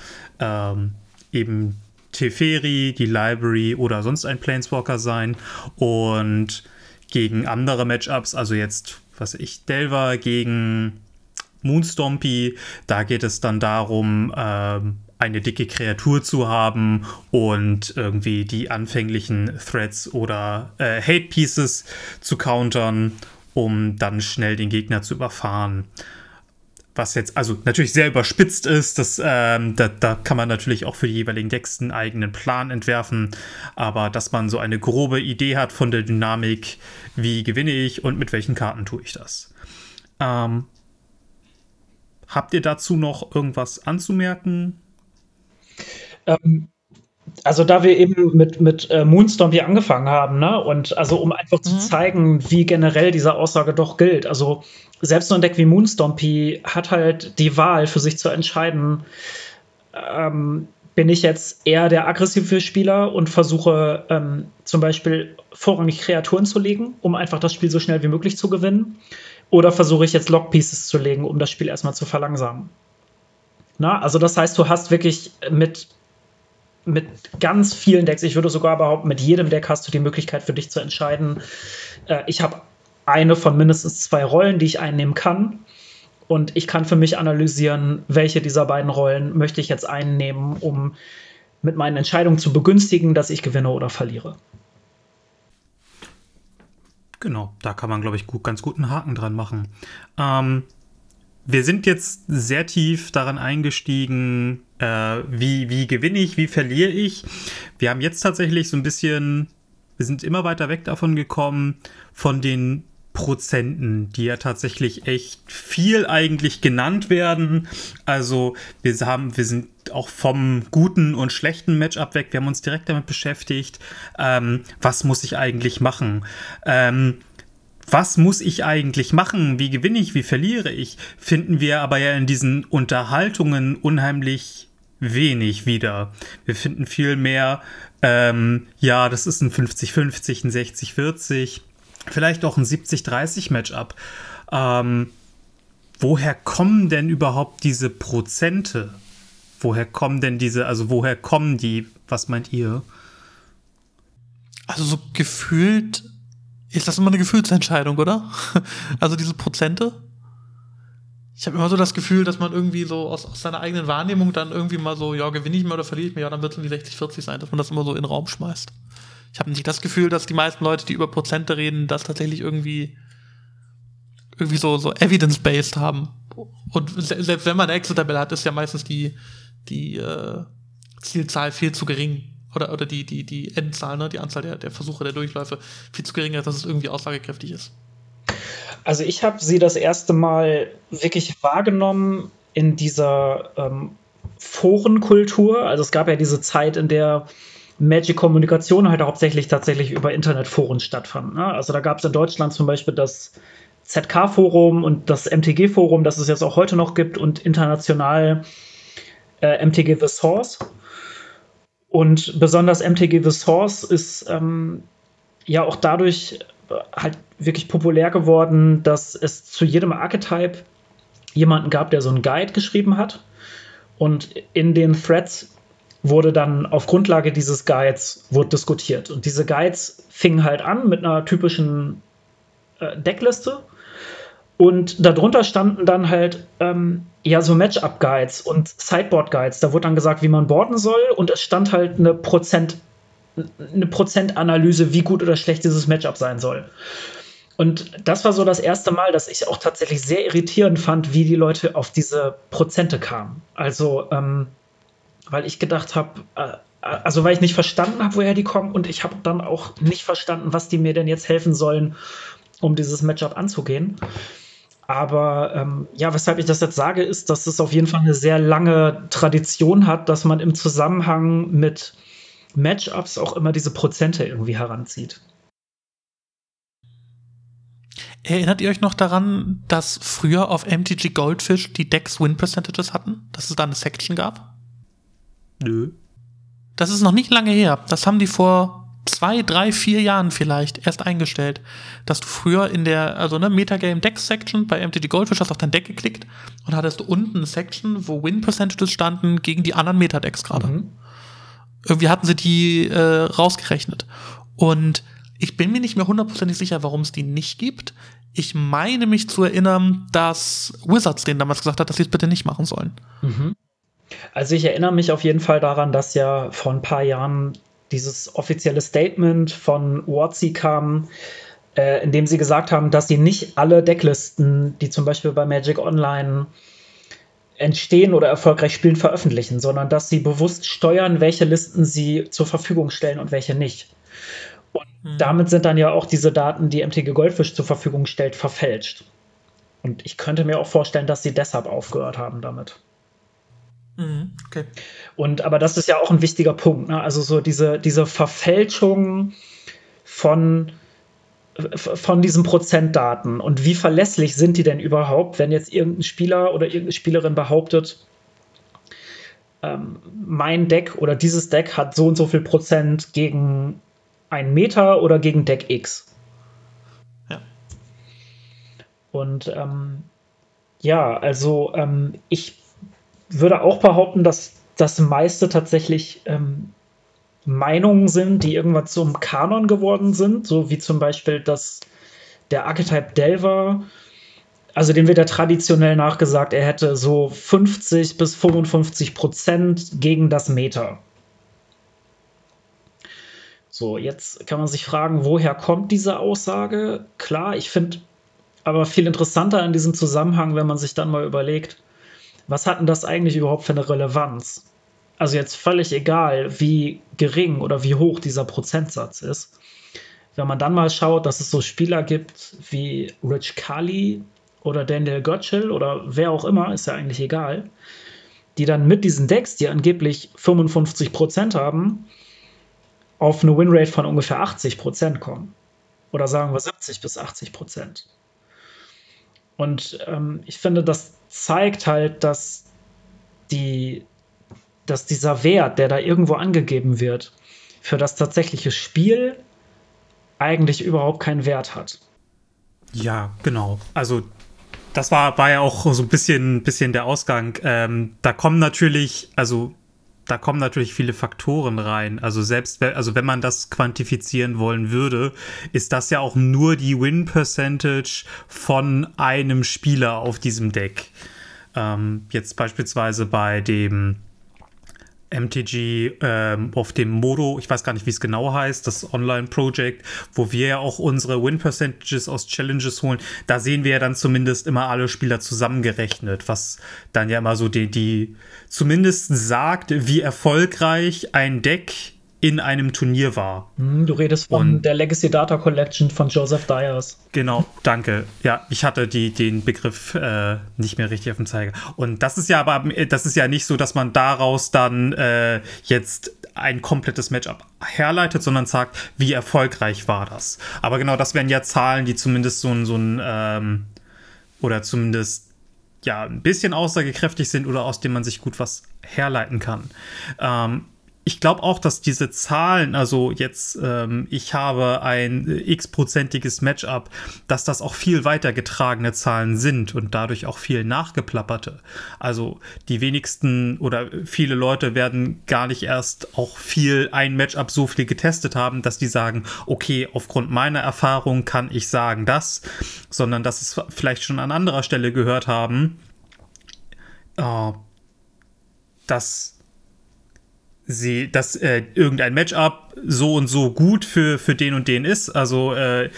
ähm, eben Teferi, die Library oder sonst ein Planeswalker sein. Und gegen andere Matchups, also jetzt, was ich, Delver gegen Moonstompy, da geht es dann darum, ähm, eine dicke Kreatur zu haben und irgendwie die anfänglichen Threats oder äh, Hate Pieces zu countern, um dann schnell den Gegner zu überfahren was jetzt also natürlich sehr überspitzt ist, das, ähm, da, da, kann man natürlich auch für die jeweiligen Decks einen eigenen Plan entwerfen, aber dass man so eine grobe Idee hat von der Dynamik, wie gewinne ich und mit welchen Karten tue ich das. Ähm, habt ihr dazu noch irgendwas anzumerken? Ähm, also da wir eben mit, mit äh, Moonstorm hier angefangen haben, ne? Und also um einfach mhm. zu zeigen, wie generell diese Aussage doch gilt. Also selbst so ein Deck wie Moonstompy hat halt die Wahl für sich zu entscheiden, ähm, bin ich jetzt eher der aggressive Spieler und versuche ähm, zum Beispiel vorrangig Kreaturen zu legen, um einfach das Spiel so schnell wie möglich zu gewinnen. Oder versuche ich jetzt Lockpieces zu legen, um das Spiel erstmal zu verlangsamen. Na, also das heißt, du hast wirklich mit mit ganz vielen Decks, ich würde sogar behaupten, mit jedem Deck hast du die Möglichkeit für dich zu entscheiden. Äh, ich habe eine von mindestens zwei Rollen, die ich einnehmen kann. Und ich kann für mich analysieren, welche dieser beiden Rollen möchte ich jetzt einnehmen, um mit meinen Entscheidungen zu begünstigen, dass ich gewinne oder verliere. Genau, da kann man, glaube ich, gut, ganz guten Haken dran machen. Ähm, wir sind jetzt sehr tief daran eingestiegen, äh, wie, wie gewinne ich, wie verliere ich. Wir haben jetzt tatsächlich so ein bisschen, wir sind immer weiter weg davon gekommen, von den Prozenten, die ja tatsächlich echt viel eigentlich genannt werden. Also wir haben, wir sind auch vom guten und schlechten Matchup weg. Wir haben uns direkt damit beschäftigt, ähm, was muss ich eigentlich machen. Ähm, was muss ich eigentlich machen? Wie gewinne ich? Wie verliere ich? Finden wir aber ja in diesen Unterhaltungen unheimlich wenig wieder. Wir finden viel mehr, ähm, ja, das ist ein 50-50, ein 60-40, vielleicht auch ein 70-30 Matchup. Ähm, woher kommen denn überhaupt diese Prozente? Woher kommen denn diese, also woher kommen die? Was meint ihr? Also so gefühlt ist das immer eine Gefühlsentscheidung, oder? Also diese Prozente? Ich habe immer so das Gefühl, dass man irgendwie so aus, aus seiner eigenen Wahrnehmung dann irgendwie mal so, ja, gewinne ich mir oder verliere ich mir, ja, dann wird es die 60-40 sein, dass man das immer so in den Raum schmeißt. Ich habe nicht das Gefühl, dass die meisten Leute, die über Prozente reden, das tatsächlich irgendwie irgendwie so, so evidence-based haben. Und selbst wenn man eine Excel-Tabelle hat, ist ja meistens die, die äh, Zielzahl viel zu gering. Oder, oder die, die, die Endzahl, ne, die Anzahl der, der Versuche, der Durchläufe viel zu gering, dass es irgendwie aussagekräftig ist. Also ich habe sie das erste Mal wirklich wahrgenommen in dieser ähm, Forenkultur. Also es gab ja diese Zeit, in der Magic-Kommunikation halt hauptsächlich tatsächlich über Internetforen stattfand. Ne? Also da gab es in Deutschland zum Beispiel das ZK-Forum und das MTG-Forum, das es jetzt auch heute noch gibt, und international äh, MTG The Source. Und besonders MTG The Source ist ähm, ja auch dadurch halt wirklich populär geworden, dass es zu jedem Archetype jemanden gab, der so einen Guide geschrieben hat. Und in den Threads wurde dann auf Grundlage dieses Guides wurde diskutiert. Und diese Guides fingen halt an mit einer typischen äh, Deckliste und darunter standen dann halt ähm, ja so Matchup-Guides und Sideboard-Guides. Da wurde dann gesagt, wie man boarden soll und es stand halt eine Prozent eine Prozentanalyse, wie gut oder schlecht dieses Matchup sein soll. Und das war so das erste Mal, dass ich auch tatsächlich sehr irritierend fand, wie die Leute auf diese Prozente kamen. Also, ähm, weil ich gedacht habe, äh, also weil ich nicht verstanden habe, woher die kommen und ich habe dann auch nicht verstanden, was die mir denn jetzt helfen sollen, um dieses Matchup anzugehen. Aber ähm, ja, weshalb ich das jetzt sage, ist, dass es auf jeden Fall eine sehr lange Tradition hat, dass man im Zusammenhang mit Matchups auch immer diese Prozente irgendwie heranzieht. Erinnert ihr euch noch daran, dass früher auf MTG Goldfish die Decks Win Percentages hatten? Dass es da eine Section gab? Nö. Das ist noch nicht lange her. Das haben die vor zwei, drei, vier Jahren vielleicht erst eingestellt, dass du früher in der, also ne, Metagame Decks Section bei MTG Goldfish hast auf dein Deck geklickt und hattest unten eine Section, wo Win Percentages standen gegen die anderen Metadecks gerade. Mhm. Irgendwie hatten sie die äh, rausgerechnet. Und ich bin mir nicht mehr hundertprozentig sicher, warum es die nicht gibt. Ich meine mich zu erinnern, dass Wizards denen damals gesagt hat, dass sie es bitte nicht machen sollen. Mhm. Also ich erinnere mich auf jeden Fall daran, dass ja vor ein paar Jahren dieses offizielle Statement von WotC kam, äh, in dem sie gesagt haben, dass sie nicht alle Decklisten, die zum Beispiel bei Magic Online entstehen oder erfolgreich spielen, veröffentlichen, sondern dass sie bewusst steuern, welche Listen sie zur Verfügung stellen und welche nicht. Und mhm. damit sind dann ja auch diese Daten, die MTG Goldfish zur Verfügung stellt, verfälscht. Und ich könnte mir auch vorstellen, dass sie deshalb aufgehört haben damit. Mhm, okay. Und aber das ist ja auch ein wichtiger Punkt. Ne? Also so diese, diese Verfälschung von, von diesen Prozentdaten und wie verlässlich sind die denn überhaupt, wenn jetzt irgendein Spieler oder irgendeine Spielerin behauptet, ähm, mein Deck oder dieses Deck hat so und so viel Prozent gegen ein Meter oder gegen Deck X. Ja. Und ähm, ja, also ähm, ich würde auch behaupten, dass das meiste tatsächlich ähm, Meinungen sind, die irgendwann zum Kanon geworden sind, so wie zum Beispiel das, der Archetype Delver, also dem wird ja traditionell nachgesagt, er hätte so 50 bis 55 Prozent gegen das Meter. So, jetzt kann man sich fragen, woher kommt diese Aussage? Klar, ich finde aber viel interessanter in diesem Zusammenhang, wenn man sich dann mal überlegt, was hat denn das eigentlich überhaupt für eine Relevanz? Also jetzt völlig egal, wie gering oder wie hoch dieser Prozentsatz ist. Wenn man dann mal schaut, dass es so Spieler gibt wie Rich Kali oder Daniel Götschel oder wer auch immer, ist ja eigentlich egal, die dann mit diesen Decks, die angeblich 55% haben, auf eine Winrate von ungefähr 80% kommen. Oder sagen wir 70 bis 80%. Und ähm, ich finde, das zeigt halt, dass die, dass dieser Wert, der da irgendwo angegeben wird, für das tatsächliche Spiel eigentlich überhaupt keinen Wert hat. Ja, genau. Also das war, war ja auch so ein bisschen, bisschen der Ausgang. Ähm, da kommen natürlich, also da kommen natürlich viele Faktoren rein. Also selbst, also wenn man das quantifizieren wollen würde, ist das ja auch nur die Win Percentage von einem Spieler auf diesem Deck. Ähm, jetzt beispielsweise bei dem MTG ähm, auf dem Modo, ich weiß gar nicht, wie es genau heißt, das Online-Project, wo wir ja auch unsere Win-Percentages aus Challenges holen, da sehen wir ja dann zumindest immer alle Spieler zusammengerechnet, was dann ja immer so die, die zumindest sagt, wie erfolgreich ein Deck in einem Turnier war. Hm, du redest von Und, der Legacy Data Collection von Joseph Dyers. Genau, danke. Ja, ich hatte die, den Begriff äh, nicht mehr richtig auf dem Zeiger. Und das ist ja aber, das ist ja nicht so, dass man daraus dann äh, jetzt ein komplettes Matchup herleitet, sondern sagt, wie erfolgreich war das. Aber genau, das wären ja Zahlen, die zumindest so ein, so ein ähm, oder zumindest ja ein bisschen aussagekräftig sind oder aus denen man sich gut was herleiten kann. Ähm, ich glaube auch, dass diese Zahlen, also jetzt, ähm, ich habe ein x-prozentiges Matchup, dass das auch viel weiter getragene Zahlen sind und dadurch auch viel nachgeplapperte. Also die wenigsten oder viele Leute werden gar nicht erst auch viel ein Matchup so viel getestet haben, dass die sagen, okay, aufgrund meiner Erfahrung kann ich sagen das, sondern dass es vielleicht schon an anderer Stelle gehört haben, äh, dass sie, dass äh, irgendein Matchup so und so gut für, für den und den ist. Also, äh,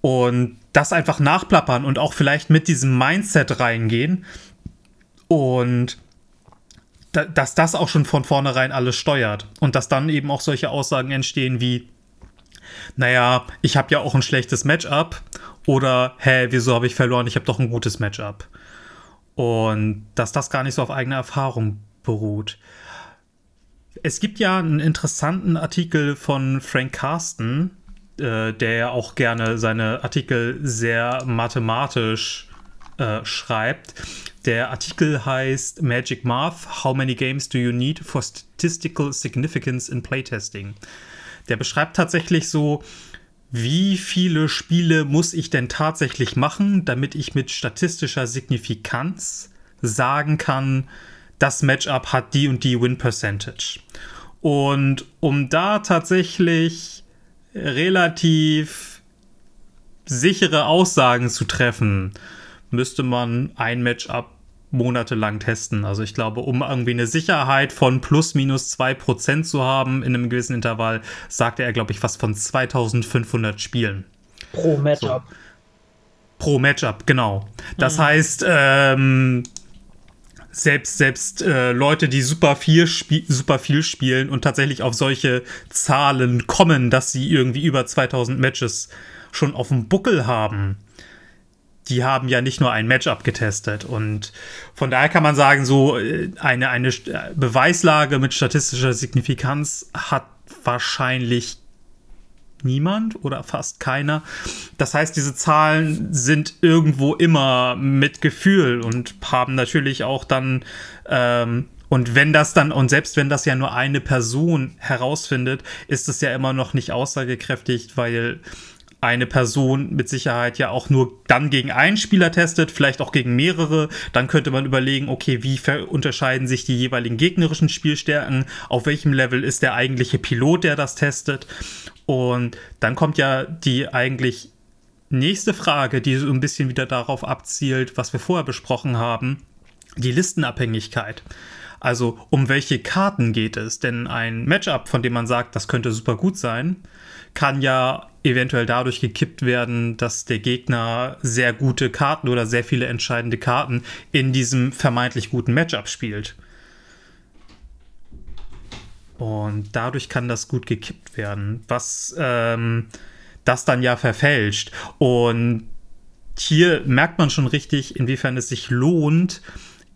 und das einfach nachplappern und auch vielleicht mit diesem Mindset reingehen. Und da, dass das auch schon von vornherein alles steuert. Und dass dann eben auch solche Aussagen entstehen wie, naja, ich habe ja auch ein schlechtes Matchup. Oder, hä, wieso habe ich verloren? Ich habe doch ein gutes Matchup. Und dass das gar nicht so auf eigene Erfahrung beruht. Es gibt ja einen interessanten Artikel von Frank Carsten, äh, der ja auch gerne seine Artikel sehr mathematisch äh, schreibt. Der Artikel heißt Magic Math: How many games do you need for statistical significance in playtesting? Der beschreibt tatsächlich so, wie viele Spiele muss ich denn tatsächlich machen, damit ich mit statistischer Signifikanz sagen kann, das Matchup hat die und die Win Percentage. Und um da tatsächlich relativ sichere Aussagen zu treffen, müsste man ein Matchup monatelang testen. Also ich glaube, um irgendwie eine Sicherheit von plus minus 2% zu haben in einem gewissen Intervall, sagte er, glaube ich, fast von 2500 Spielen. Pro Matchup. So. Pro Matchup, genau. Das mhm. heißt, ähm, selbst selbst äh, Leute, die super viel super viel spielen und tatsächlich auf solche Zahlen kommen, dass sie irgendwie über 2000 Matches schon auf dem Buckel haben, die haben ja nicht nur ein Matchup getestet und von daher kann man sagen, so äh, eine eine Beweislage mit statistischer Signifikanz hat wahrscheinlich niemand oder fast keiner. Das heißt, diese Zahlen sind irgendwo immer mit Gefühl und haben natürlich auch dann ähm, und wenn das dann, und selbst wenn das ja nur eine Person herausfindet, ist es ja immer noch nicht aussagekräftig, weil eine Person mit Sicherheit ja auch nur dann gegen einen Spieler testet, vielleicht auch gegen mehrere. Dann könnte man überlegen, okay, wie unterscheiden sich die jeweiligen gegnerischen Spielstärken? Auf welchem Level ist der eigentliche Pilot, der das testet? Und dann kommt ja die eigentlich nächste Frage, die so ein bisschen wieder darauf abzielt, was wir vorher besprochen haben, die Listenabhängigkeit. Also um welche Karten geht es? Denn ein Matchup, von dem man sagt, das könnte super gut sein, kann ja eventuell dadurch gekippt werden, dass der Gegner sehr gute Karten oder sehr viele entscheidende Karten in diesem vermeintlich guten Matchup spielt. Und dadurch kann das gut gekippt werden, was ähm, das dann ja verfälscht. Und hier merkt man schon richtig, inwiefern es sich lohnt,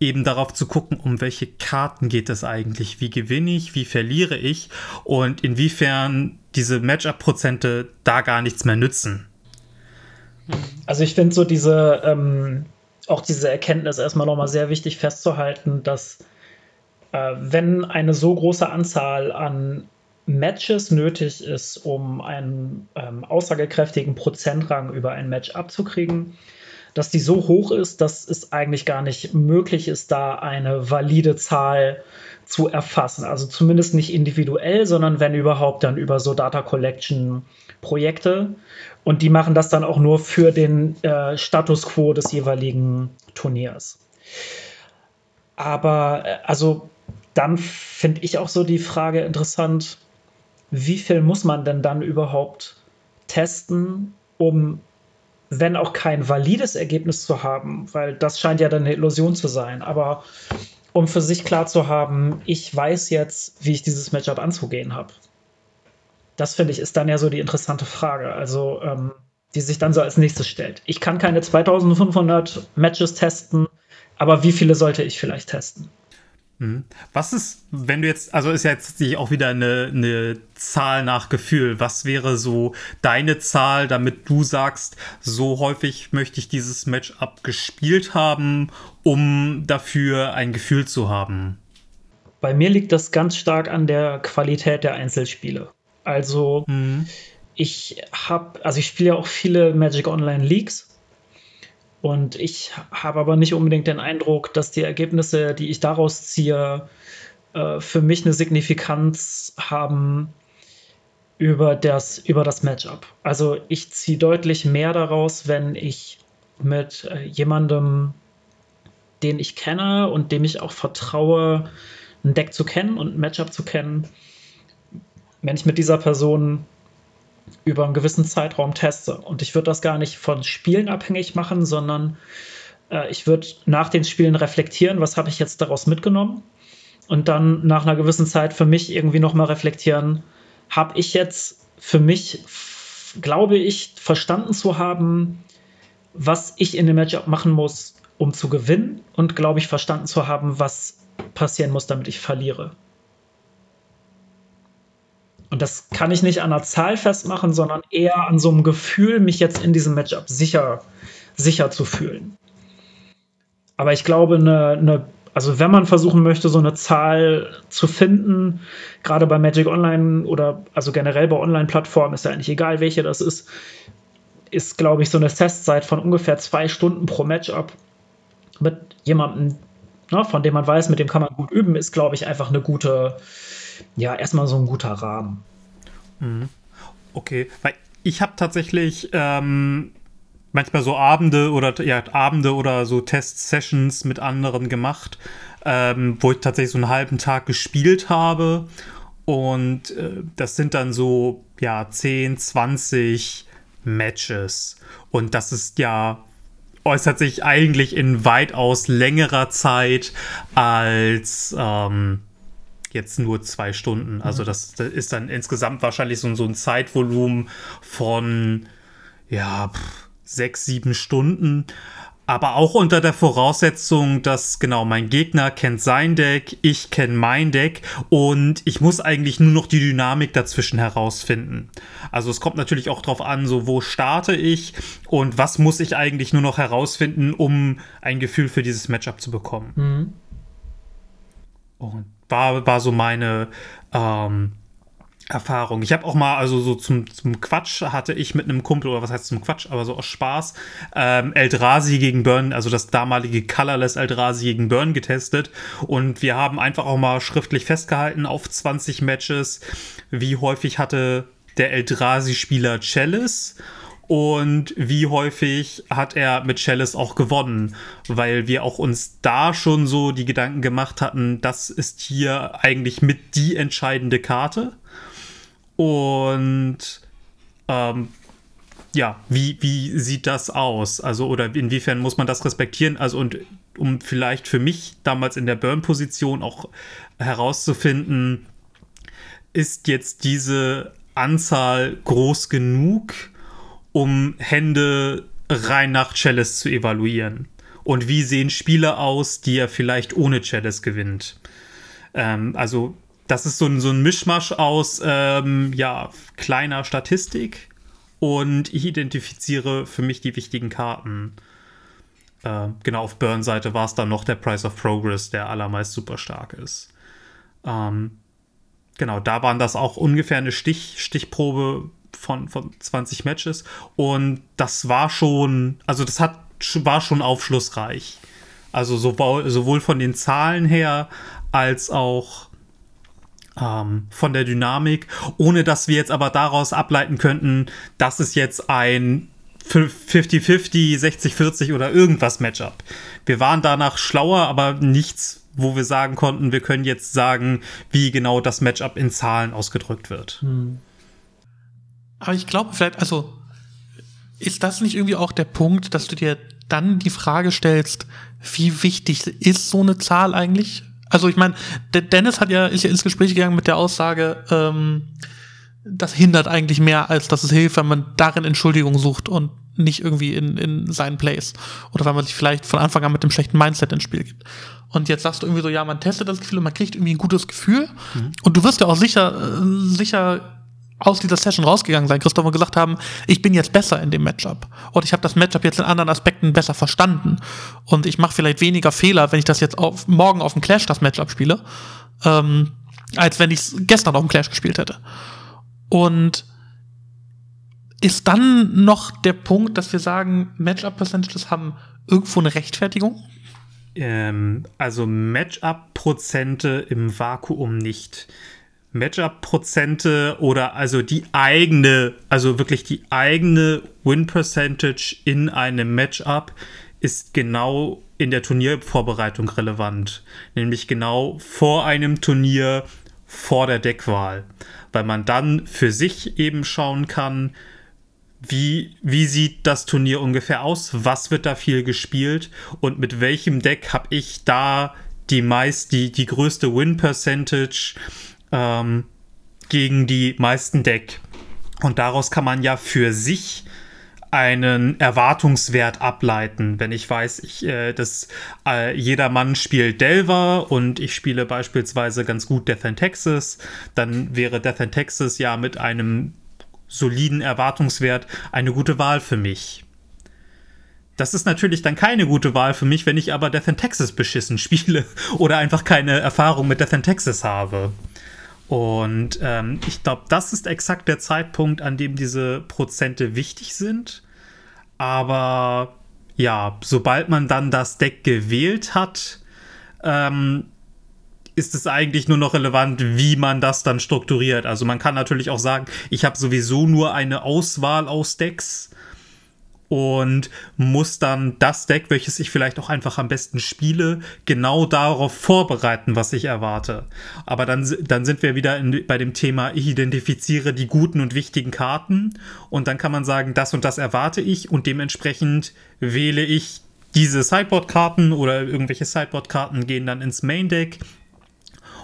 eben darauf zu gucken, um welche Karten geht es eigentlich, wie gewinne ich, wie verliere ich? Und inwiefern diese Matchup-Prozente da gar nichts mehr nützen. Also ich finde so diese, ähm, auch diese Erkenntnis erstmal nochmal sehr wichtig festzuhalten, dass äh, wenn eine so große Anzahl an Matches nötig ist, um einen ähm, aussagekräftigen Prozentrang über ein Match abzukriegen, dass die so hoch ist, dass es eigentlich gar nicht möglich ist, da eine valide Zahl zu erfassen. Also zumindest nicht individuell, sondern wenn überhaupt dann über so Data Collection Projekte. Und die machen das dann auch nur für den äh, Status quo des jeweiligen Turniers. Aber äh, also dann finde ich auch so die Frage interessant, wie viel muss man denn dann überhaupt testen, um, wenn auch kein valides Ergebnis zu haben, weil das scheint ja dann eine Illusion zu sein, aber um für sich klar zu haben, ich weiß jetzt, wie ich dieses Matchup anzugehen habe. Das finde ich ist dann ja so die interessante Frage, also ähm, die sich dann so als nächstes stellt. Ich kann keine 2500 Matches testen, aber wie viele sollte ich vielleicht testen? Mhm. Was ist, wenn du jetzt, also ist ja jetzt auch wieder eine, eine Zahl nach Gefühl. Was wäre so deine Zahl, damit du sagst, so häufig möchte ich dieses Matchup gespielt haben, um dafür ein Gefühl zu haben? Bei mir liegt das ganz stark an der Qualität der Einzelspiele. Also mhm. ich habe, also ich spiele ja auch viele Magic Online Leagues und ich habe aber nicht unbedingt den Eindruck, dass die Ergebnisse, die ich daraus ziehe, äh, für mich eine Signifikanz haben über das, über das Matchup. Also ich ziehe deutlich mehr daraus, wenn ich mit äh, jemandem, den ich kenne und dem ich auch vertraue, ein Deck zu kennen und ein Matchup zu kennen, wenn ich mit dieser Person über einen gewissen Zeitraum teste. Und ich würde das gar nicht von Spielen abhängig machen, sondern äh, ich würde nach den Spielen reflektieren, was habe ich jetzt daraus mitgenommen. Und dann nach einer gewissen Zeit für mich irgendwie nochmal reflektieren, habe ich jetzt für mich, glaube ich, verstanden zu haben, was ich in dem Matchup machen muss, um zu gewinnen. Und glaube ich, verstanden zu haben, was passieren muss, damit ich verliere. Und das kann ich nicht an einer Zahl festmachen, sondern eher an so einem Gefühl, mich jetzt in diesem Matchup sicher, sicher zu fühlen. Aber ich glaube, eine, eine, also wenn man versuchen möchte, so eine Zahl zu finden, gerade bei Magic Online oder also generell bei Online-Plattformen, ist ja eigentlich egal, welche das ist, ist, glaube ich, so eine Testzeit von ungefähr zwei Stunden pro Matchup mit jemandem, ne, von dem man weiß, mit dem kann man gut üben, ist, glaube ich, einfach eine gute, ja, erstmal so ein guter Rahmen. Mhm. Okay, weil ich habe tatsächlich ähm, manchmal so Abende oder ja, Abende oder so Test-Sessions mit anderen gemacht, ähm, wo ich tatsächlich so einen halben Tag gespielt habe. Und äh, das sind dann so, ja, 10, 20 Matches. Und das ist ja äußert sich eigentlich in weitaus längerer Zeit als ähm, jetzt nur zwei Stunden. Also mhm. das, das, ist dann insgesamt wahrscheinlich so, so ein Zeitvolumen von ja pff, sechs, sieben Stunden. Aber auch unter der Voraussetzung, dass genau mein Gegner kennt sein Deck, ich kenne mein Deck und ich muss eigentlich nur noch die Dynamik dazwischen herausfinden. Also es kommt natürlich auch darauf an, so wo starte ich und was muss ich eigentlich nur noch herausfinden, um ein Gefühl für dieses Matchup zu bekommen. Mhm. Und war, war so meine ähm, Erfahrung. Ich habe auch mal, also so zum, zum Quatsch hatte ich mit einem Kumpel, oder was heißt zum Quatsch, aber so aus Spaß, ähm, Eldrazi gegen Burn, also das damalige Colorless Eldrazi gegen Burn getestet. Und wir haben einfach auch mal schriftlich festgehalten auf 20 Matches, wie häufig hatte der Eldrazi-Spieler Chalice und wie häufig hat er mit Chalice auch gewonnen, weil wir auch uns da schon so die Gedanken gemacht hatten, das ist hier eigentlich mit die entscheidende Karte. Und ähm, ja, wie, wie sieht das aus? Also, oder inwiefern muss man das respektieren? Also, und um vielleicht für mich damals in der Burn-Position auch herauszufinden, ist jetzt diese Anzahl groß genug? Um Hände rein nach Chalice zu evaluieren. Und wie sehen Spiele aus, die er vielleicht ohne Chalice gewinnt? Ähm, also, das ist so ein, so ein Mischmasch aus ähm, ja, kleiner Statistik und ich identifiziere für mich die wichtigen Karten. Äh, genau, auf Burn-Seite war es dann noch der Price of Progress, der allermeist super stark ist. Ähm, genau, da waren das auch ungefähr eine Stich, Stichprobe von, von 20 Matches. Und das war schon, also das hat, war schon aufschlussreich. Also sowohl, sowohl von den Zahlen her als auch ähm, von der Dynamik, ohne dass wir jetzt aber daraus ableiten könnten, das ist jetzt ein 50-50, 60-40 oder irgendwas Matchup. Wir waren danach schlauer, aber nichts, wo wir sagen konnten, wir können jetzt sagen, wie genau das Matchup in Zahlen ausgedrückt wird. Hm. Aber ich glaube vielleicht, also ist das nicht irgendwie auch der Punkt, dass du dir dann die Frage stellst, wie wichtig ist so eine Zahl eigentlich? Also ich meine, Dennis hat ja, ist ja ins Gespräch gegangen mit der Aussage, ähm, das hindert eigentlich mehr, als dass es hilft, wenn man darin Entschuldigung sucht und nicht irgendwie in, in seinen Plays. Oder wenn man sich vielleicht von Anfang an mit dem schlechten Mindset ins Spiel gibt. Und jetzt sagst du irgendwie so, ja, man testet das Gefühl und man kriegt irgendwie ein gutes Gefühl. Mhm. Und du wirst ja auch sicher, äh, sicher aus dieser Session rausgegangen sein, Christoph, und gesagt haben, ich bin jetzt besser in dem Matchup. Und ich habe das Matchup jetzt in anderen Aspekten besser verstanden. Und ich mache vielleicht weniger Fehler, wenn ich das jetzt auf, morgen auf dem Clash das Matchup spiele, ähm, als wenn ich es gestern auf dem Clash gespielt hätte. Und ist dann noch der Punkt, dass wir sagen, Matchup-Percentages haben irgendwo eine Rechtfertigung? Ähm, also Matchup-Prozente im Vakuum nicht. Matchup-Prozente oder also die eigene, also wirklich die eigene Win-Percentage in einem Matchup ist genau in der Turniervorbereitung relevant. Nämlich genau vor einem Turnier, vor der Deckwahl. Weil man dann für sich eben schauen kann, wie, wie sieht das Turnier ungefähr aus? Was wird da viel gespielt? Und mit welchem Deck habe ich da die meist, die, die größte Win-Percentage? Ähm, gegen die meisten Deck. Und daraus kann man ja für sich einen Erwartungswert ableiten. Wenn ich weiß, ich, äh, dass äh, jeder Mann spielt Delver und ich spiele beispielsweise ganz gut Death in Texas, dann wäre Death in Texas ja mit einem soliden Erwartungswert eine gute Wahl für mich. Das ist natürlich dann keine gute Wahl für mich, wenn ich aber Death in Texas beschissen spiele oder einfach keine Erfahrung mit Death in Texas habe. Und ähm, ich glaube, das ist exakt der Zeitpunkt, an dem diese Prozente wichtig sind. Aber ja, sobald man dann das Deck gewählt hat, ähm, ist es eigentlich nur noch relevant, wie man das dann strukturiert. Also man kann natürlich auch sagen, ich habe sowieso nur eine Auswahl aus Decks und muss dann das Deck, welches ich vielleicht auch einfach am besten spiele, genau darauf vorbereiten, was ich erwarte. Aber dann, dann sind wir wieder in, bei dem Thema, ich identifiziere die guten und wichtigen Karten und dann kann man sagen, das und das erwarte ich und dementsprechend wähle ich diese Sideboard-Karten oder irgendwelche Sideboard-Karten gehen dann ins Main-Deck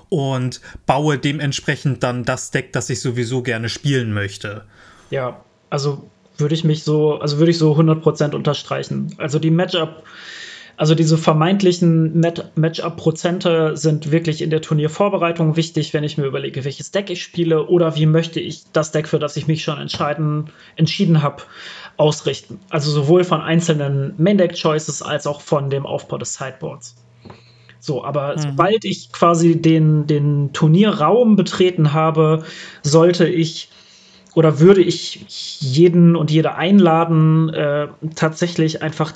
und baue dementsprechend dann das Deck, das ich sowieso gerne spielen möchte. Ja, also würde ich mich so, also würde ich so 100% unterstreichen. Also die Matchup, also diese vermeintlichen Matchup-Prozente sind wirklich in der Turniervorbereitung wichtig, wenn ich mir überlege, welches Deck ich spiele oder wie möchte ich das Deck, für das ich mich schon entscheiden, entschieden habe, ausrichten. Also sowohl von einzelnen Main-Deck-Choices als auch von dem Aufbau des Sideboards. So, aber mhm. sobald ich quasi den, den Turnierraum betreten habe, sollte ich oder würde ich jeden und jede einladen, äh, tatsächlich einfach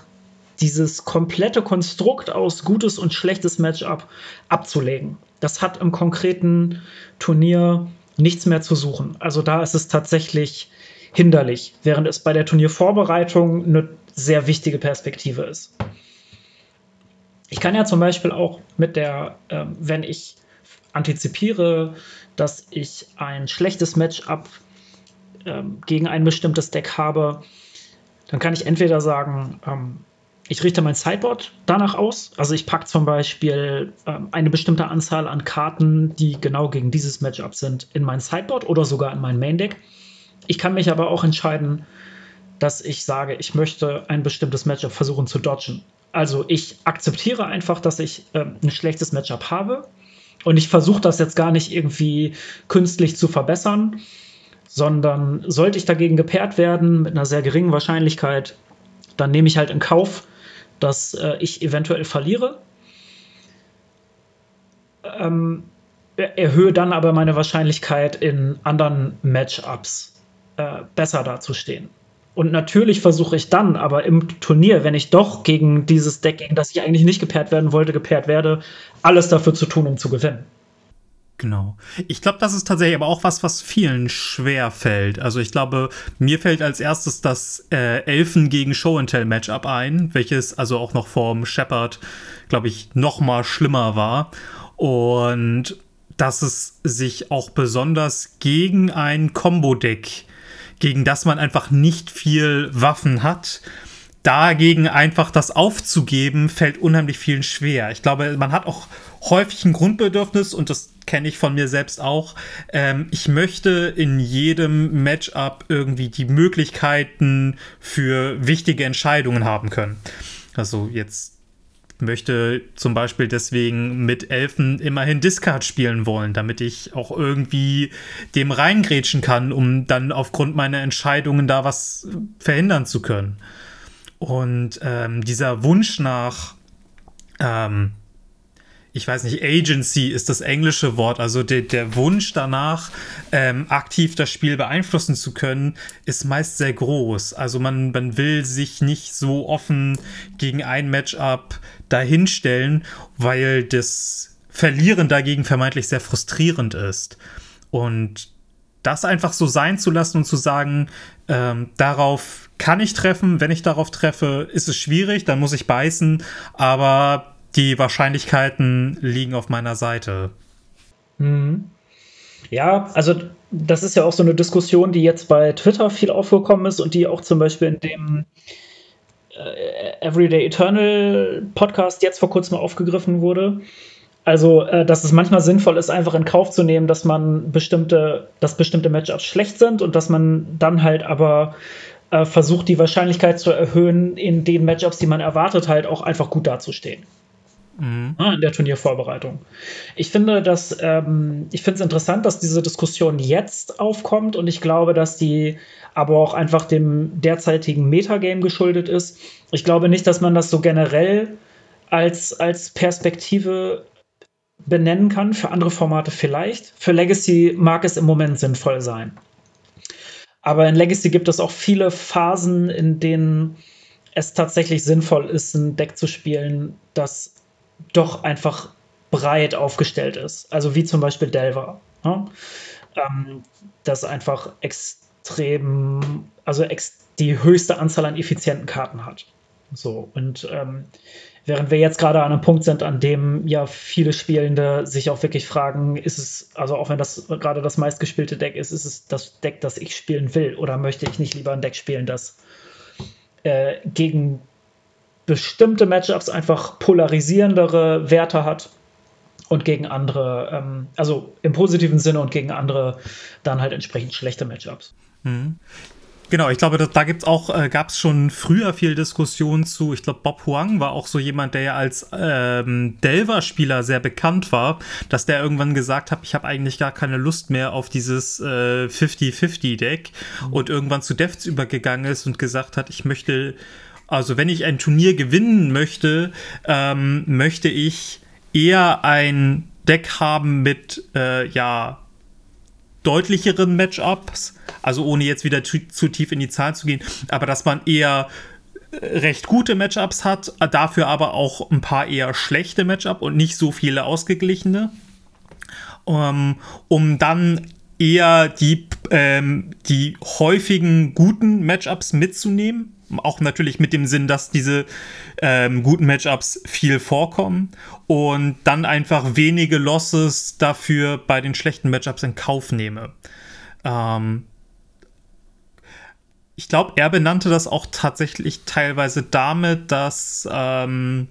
dieses komplette Konstrukt aus gutes und schlechtes Matchup abzulegen. Das hat im konkreten Turnier nichts mehr zu suchen. Also da ist es tatsächlich hinderlich, während es bei der Turniervorbereitung eine sehr wichtige Perspektive ist. Ich kann ja zum Beispiel auch mit der, äh, wenn ich antizipiere, dass ich ein schlechtes Matchup ähm, gegen ein bestimmtes Deck habe, dann kann ich entweder sagen, ähm, ich richte mein Sideboard danach aus. Also ich packe zum Beispiel ähm, eine bestimmte Anzahl an Karten, die genau gegen dieses Matchup sind, in mein Sideboard oder sogar in mein Main Deck. Ich kann mich aber auch entscheiden, dass ich sage, ich möchte ein bestimmtes Matchup versuchen zu dodgen. Also ich akzeptiere einfach, dass ich ähm, ein schlechtes Matchup habe und ich versuche das jetzt gar nicht irgendwie künstlich zu verbessern, sondern sollte ich dagegen gepaart werden mit einer sehr geringen Wahrscheinlichkeit, dann nehme ich halt in Kauf, dass äh, ich eventuell verliere. Ähm, erhöhe dann aber meine Wahrscheinlichkeit, in anderen Matchups äh, besser dazustehen. Und natürlich versuche ich dann, aber im Turnier, wenn ich doch gegen dieses Deck, gegen das ich eigentlich nicht gepaart werden wollte, gepaart werde, alles dafür zu tun, um zu gewinnen. Genau. Ich glaube, das ist tatsächlich aber auch was, was vielen schwer fällt. Also ich glaube, mir fällt als erstes das äh, Elfen gegen Show and Tell Matchup ein, welches also auch noch vorm Shepard, glaube ich, noch mal schlimmer war. Und dass es sich auch besonders gegen ein Combo-Deck, gegen das man einfach nicht viel Waffen hat, dagegen einfach das aufzugeben, fällt unheimlich vielen schwer. Ich glaube, man hat auch häufig ein Grundbedürfnis und das kenne ich von mir selbst auch. Ähm, ich möchte in jedem Matchup irgendwie die Möglichkeiten für wichtige Entscheidungen haben können. Also jetzt möchte zum Beispiel deswegen mit Elfen immerhin Discard spielen wollen, damit ich auch irgendwie dem reingrätschen kann, um dann aufgrund meiner Entscheidungen da was verhindern zu können. Und ähm, dieser Wunsch nach ähm, ich weiß nicht, Agency ist das englische Wort, also der, der Wunsch danach, ähm, aktiv das Spiel beeinflussen zu können, ist meist sehr groß. Also man, man will sich nicht so offen gegen ein Matchup dahinstellen, weil das Verlieren dagegen vermeintlich sehr frustrierend ist. Und das einfach so sein zu lassen und zu sagen, ähm, darauf kann ich treffen, wenn ich darauf treffe, ist es schwierig, dann muss ich beißen, aber die Wahrscheinlichkeiten liegen auf meiner Seite. Mhm. Ja, also das ist ja auch so eine Diskussion, die jetzt bei Twitter viel aufgekommen ist und die auch zum Beispiel in dem äh, Everyday Eternal Podcast jetzt vor kurzem aufgegriffen wurde. Also, äh, dass es manchmal sinnvoll ist, einfach in Kauf zu nehmen, dass man bestimmte, dass bestimmte Matchups schlecht sind und dass man dann halt aber äh, versucht, die Wahrscheinlichkeit zu erhöhen, in den Matchups, die man erwartet, halt auch einfach gut dazustehen mhm. in der Turniervorbereitung. Ich finde das, ähm, ich finde es interessant, dass diese Diskussion jetzt aufkommt und ich glaube, dass die aber auch einfach dem derzeitigen Metagame geschuldet ist. Ich glaube nicht, dass man das so generell als, als Perspektive benennen kann. Für andere Formate vielleicht. Für Legacy mag es im Moment sinnvoll sein. Aber in Legacy gibt es auch viele Phasen, in denen es tatsächlich sinnvoll ist, ein Deck zu spielen, das doch einfach breit aufgestellt ist. Also wie zum Beispiel Delver. Ne? Ähm, das einfach extrem, also ex die höchste Anzahl an effizienten Karten hat. So, und ähm, während wir jetzt gerade an einem Punkt sind, an dem ja viele Spielende sich auch wirklich fragen, ist es, also auch wenn das gerade das meistgespielte Deck ist, ist es das Deck, das ich spielen will, oder möchte ich nicht lieber ein Deck spielen, das äh, gegen bestimmte Matchups einfach polarisierendere Werte hat und gegen andere, ähm, also im positiven Sinne und gegen andere dann halt entsprechend schlechte Matchups. Mhm. Genau, ich glaube, da, da gibt's auch, äh, gab es schon früher viel Diskussion zu. Ich glaube, Bob Huang war auch so jemand, der ja als ähm, Delver-Spieler sehr bekannt war, dass der irgendwann gesagt hat, ich habe eigentlich gar keine Lust mehr auf dieses äh, 50-50-Deck mhm. und irgendwann zu Defts übergegangen ist und gesagt hat, ich möchte also wenn ich ein Turnier gewinnen möchte, ähm, möchte ich eher ein Deck haben mit äh, ja deutlicheren Matchups, also ohne jetzt wieder zu, tief in die Zahlen zu gehen, aber dass man eher äh, recht gute Matchups hat, dafür aber auch ein paar eher schlechte Matchups und nicht so viele ausgeglichene, um, ähm, um dann eher die, ähm, die häufigen guten Matchups mitzunehmen auch natürlich mit dem Sinn, dass diese ähm, guten Matchups viel vorkommen und dann einfach wenige Losses dafür bei den schlechten Matchups in Kauf nehme. Ähm, ich glaube, er benannte das auch tatsächlich teilweise damit, dass ähm,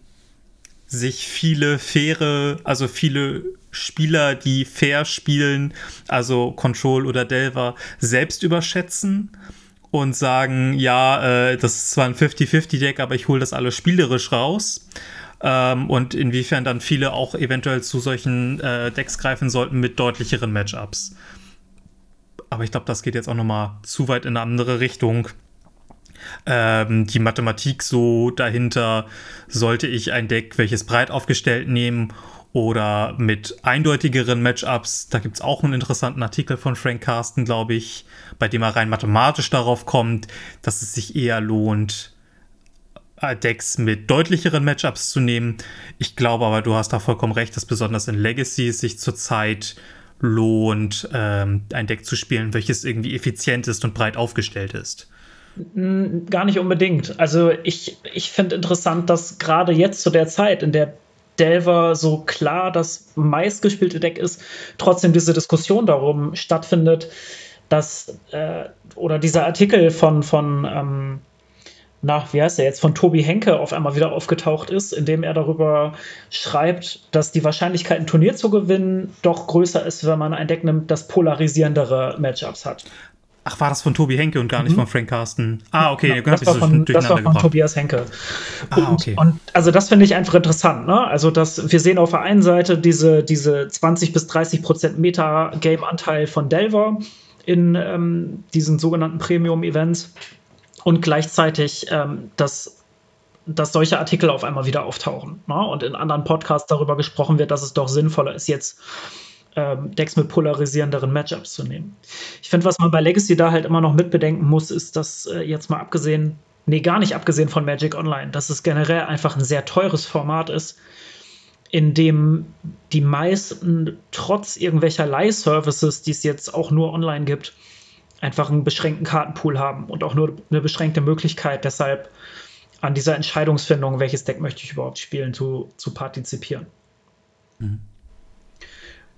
sich viele faire, also viele Spieler, die fair spielen, also Control oder Delver, selbst überschätzen und sagen, ja, äh, das ist zwar ein 50-50-Deck, aber ich hole das alles spielerisch raus. Ähm, und inwiefern dann viele auch eventuell zu solchen äh, Decks greifen sollten mit deutlicheren Matchups. Aber ich glaube, das geht jetzt auch noch mal zu weit in eine andere Richtung. Ähm, die Mathematik so dahinter, sollte ich ein Deck, welches breit aufgestellt nehmen oder mit eindeutigeren Matchups. Da gibt es auch einen interessanten Artikel von Frank Carsten, glaube ich, bei dem er rein mathematisch darauf kommt, dass es sich eher lohnt, äh, Decks mit deutlicheren Matchups zu nehmen. Ich glaube aber, du hast da vollkommen recht, dass besonders in Legacy sich zurzeit lohnt, ähm, ein Deck zu spielen, welches irgendwie effizient ist und breit aufgestellt ist. Gar nicht unbedingt. Also ich, ich finde interessant, dass gerade jetzt zu der Zeit, in der Delver so klar das meistgespielte Deck ist, trotzdem diese Diskussion darum stattfindet, dass äh, oder dieser Artikel von, von ähm, nach, wie heißt er jetzt, von Tobi Henke auf einmal wieder aufgetaucht ist, in dem er darüber schreibt, dass die Wahrscheinlichkeit, ein Turnier zu gewinnen, doch größer ist, wenn man ein Deck nimmt, das polarisierendere Matchups hat. Ach, war das von Tobi Henke und gar nicht mhm. von Frank Carsten? Ah, okay, ja, das, war von, das war von Tobias Henke. Ah, und, okay. und also das finde ich einfach interessant. Ne? Also dass wir sehen auf der einen Seite diese, diese 20 bis 30 Prozent Meta-Game-Anteil von Delver in ähm, diesen sogenannten Premium-Events und gleichzeitig, ähm, dass dass solche Artikel auf einmal wieder auftauchen. Ne? Und in anderen Podcasts darüber gesprochen wird, dass es doch sinnvoller ist, jetzt ähm, Decks mit polarisierenderen Matchups zu nehmen. Ich finde, was man bei Legacy da halt immer noch mitbedenken muss, ist, dass äh, jetzt mal abgesehen, nee, gar nicht abgesehen von Magic Online, dass es generell einfach ein sehr teures Format ist, in dem die meisten trotz irgendwelcher Leih-Services, die es jetzt auch nur online gibt, einfach einen beschränkten Kartenpool haben und auch nur eine beschränkte Möglichkeit, deshalb an dieser Entscheidungsfindung, welches Deck möchte ich überhaupt spielen, zu, zu partizipieren. Mhm.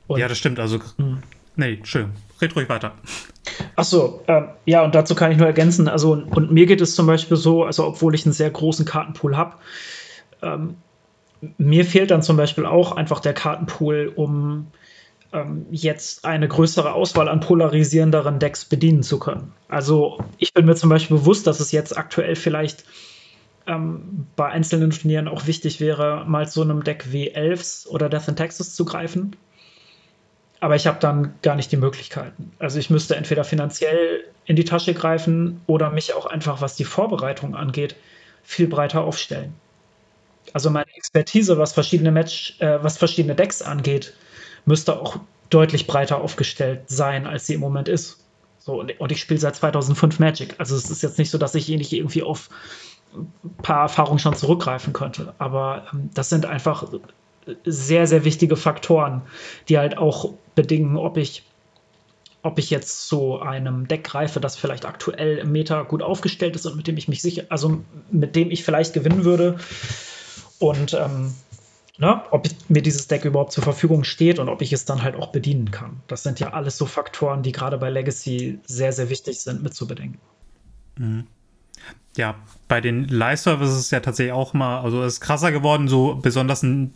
Ja, das stimmt. Also, mh. nee, schön. Red ruhig weiter. Achso, ähm, ja, und dazu kann ich nur ergänzen. Also, und mir geht es zum Beispiel so, also, obwohl ich einen sehr großen Kartenpool habe, ähm, mir fehlt dann zum Beispiel auch einfach der Kartenpool, um ähm, jetzt eine größere Auswahl an polarisierenderen Decks bedienen zu können. Also ich bin mir zum Beispiel bewusst, dass es jetzt aktuell vielleicht ähm, bei einzelnen Turnieren auch wichtig wäre, mal zu einem Deck wie Elves oder Death in Texas zu greifen. Aber ich habe dann gar nicht die Möglichkeiten. Also ich müsste entweder finanziell in die Tasche greifen oder mich auch einfach, was die Vorbereitung angeht, viel breiter aufstellen. Also meine Expertise, was verschiedene Match, äh, was verschiedene Decks angeht, müsste auch deutlich breiter aufgestellt sein, als sie im Moment ist. So, und, ich spiele seit 2005 Magic. Also es ist jetzt nicht so, dass ich nicht irgendwie auf ein paar Erfahrungen schon zurückgreifen könnte. Aber ähm, das sind einfach sehr, sehr wichtige Faktoren, die halt auch bedingen, ob ich, ob ich jetzt zu einem Deck greife, das vielleicht aktuell im Meta gut aufgestellt ist und mit dem ich mich sicher, also mit dem ich vielleicht gewinnen würde. Und ähm, ne, ob mir dieses Deck überhaupt zur Verfügung steht und ob ich es dann halt auch bedienen kann. Das sind ja alles so Faktoren, die gerade bei Legacy sehr, sehr wichtig sind, mitzubedenken. Mhm. Ja, bei den Live-Services ist es ja tatsächlich auch mal, also es ist krasser geworden, so besonders ein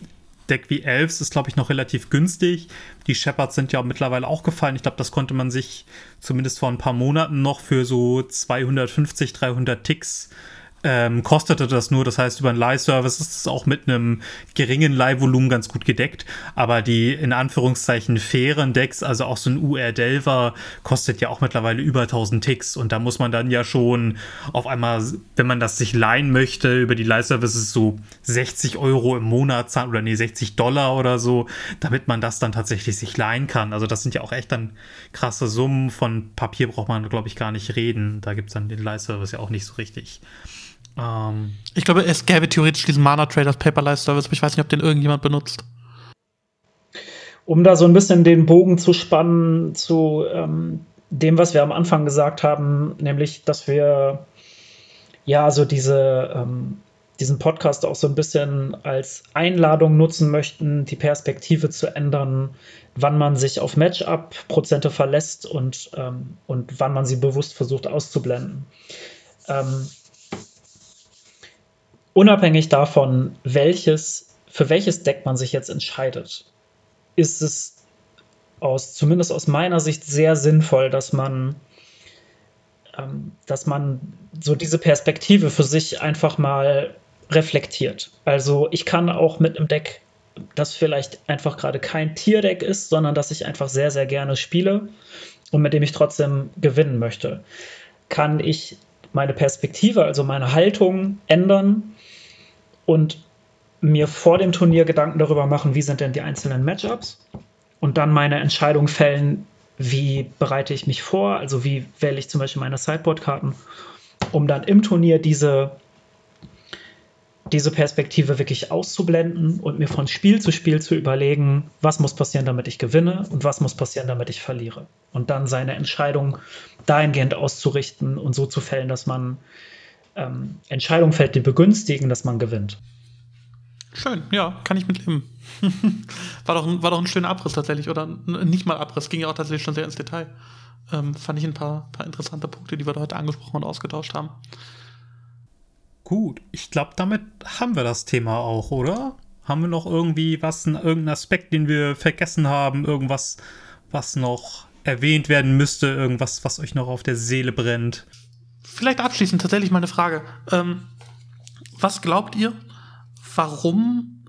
Deck wie Elves ist, glaube ich, noch relativ günstig. Die Shepherds sind ja mittlerweile auch gefallen. Ich glaube, das konnte man sich zumindest vor ein paar Monaten noch für so 250, 300 Ticks ähm, kostete das nur. Das heißt, über einen Leihservice ist es auch mit einem geringen Leihvolumen ganz gut gedeckt. Aber die in Anführungszeichen fairen Decks, also auch so ein UR Delver, kostet ja auch mittlerweile über 1000 Ticks. Und da muss man dann ja schon auf einmal, wenn man das sich leihen möchte, über die Leihservices so 60 Euro im Monat zahlen oder nee, 60 Dollar oder so, damit man das dann tatsächlich sich leihen kann. Also das sind ja auch echt dann krasse Summen. Von Papier braucht man, glaube ich, gar nicht reden. Da gibt es dann den Leihservice ja auch nicht so richtig. Ähm, ich glaube, es gäbe theoretisch diesen Mana Traders Paperless Service, aber ich weiß nicht, ob den irgendjemand benutzt. Um da so ein bisschen den Bogen zu spannen zu ähm, dem, was wir am Anfang gesagt haben, nämlich, dass wir ja so diese, ähm, diesen Podcast auch so ein bisschen als Einladung nutzen möchten, die Perspektive zu ändern, wann man sich auf Matchup-Prozente verlässt und, ähm, und wann man sie bewusst versucht auszublenden. Ähm, unabhängig davon, welches, für welches Deck man sich jetzt entscheidet, ist es aus, zumindest aus meiner Sicht sehr sinnvoll, dass man, ähm, dass man so diese Perspektive für sich einfach mal reflektiert. Also ich kann auch mit einem Deck, das vielleicht einfach gerade kein Tierdeck ist, sondern das ich einfach sehr, sehr gerne spiele und mit dem ich trotzdem gewinnen möchte, kann ich meine Perspektive, also meine Haltung ändern und mir vor dem Turnier Gedanken darüber machen, wie sind denn die einzelnen Matchups und dann meine Entscheidung fällen, wie bereite ich mich vor, also wie wähle ich zum Beispiel meine Sideboard-Karten, um dann im Turnier diese, diese Perspektive wirklich auszublenden und mir von Spiel zu Spiel zu überlegen, was muss passieren, damit ich gewinne und was muss passieren, damit ich verliere. Und dann seine Entscheidung dahingehend auszurichten und so zu fällen, dass man ähm, Entscheidungen fällt, die begünstigen, dass man gewinnt. Schön, ja, kann ich mitleben. war, doch ein, war doch ein schöner Abriss tatsächlich, oder nicht mal Abriss, ging ja auch tatsächlich schon sehr ins Detail. Ähm, fand ich ein paar, paar interessante Punkte, die wir heute angesprochen und ausgetauscht haben. Gut, ich glaube, damit haben wir das Thema auch, oder? Haben wir noch irgendwie was, irgendeinen Aspekt, den wir vergessen haben, irgendwas, was noch erwähnt werden müsste, irgendwas, was euch noch auf der Seele brennt? Vielleicht abschließend tatsächlich mal eine Frage. Ähm, was glaubt ihr, warum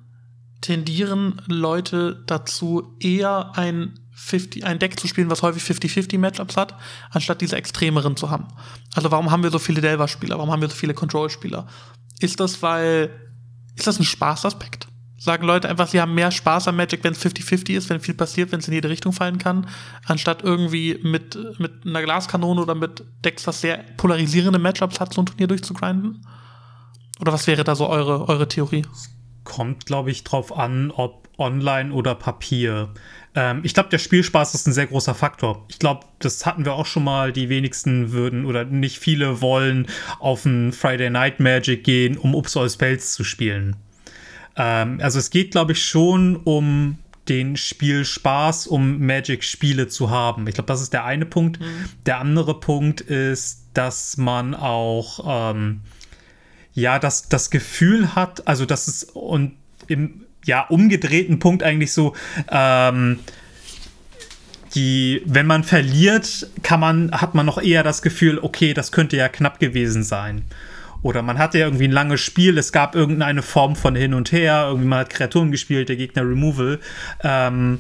tendieren Leute dazu, eher ein 50, ein Deck zu spielen, was häufig 50-50 Matchups hat, anstatt diese extremeren zu haben. Also warum haben wir so viele Delver-Spieler? Warum haben wir so viele Control-Spieler? Ist das, weil, ist das ein Spaßaspekt? Sagen Leute einfach, sie haben mehr Spaß am Magic, wenn es 50-50 ist, wenn viel passiert, wenn es in jede Richtung fallen kann, anstatt irgendwie mit, mit einer Glaskanone oder mit Decks, was sehr polarisierende Matchups hat, so ein Turnier durchzugrinden? Oder was wäre da so eure, eure Theorie? Kommt, glaube ich, drauf an, ob online oder Papier. Ähm, ich glaube, der Spielspaß ist ein sehr großer Faktor. Ich glaube, das hatten wir auch schon mal. Die wenigsten würden oder nicht viele wollen auf ein Friday Night Magic gehen, um Upsol Spells zu spielen. Ähm, also es geht, glaube ich, schon um den Spielspaß, um Magic-Spiele zu haben. Ich glaube, das ist der eine Punkt. Mhm. Der andere Punkt ist, dass man auch ähm, ja das, das Gefühl hat, also dass es und im ja, umgedrehten Punkt eigentlich so, ähm, die, wenn man verliert, kann man, hat man noch eher das Gefühl, okay, das könnte ja knapp gewesen sein. Oder man hatte ja irgendwie ein langes Spiel, es gab irgendeine Form von hin und her, irgendwie man hat Kreaturen gespielt, der Gegner Removal. Ähm,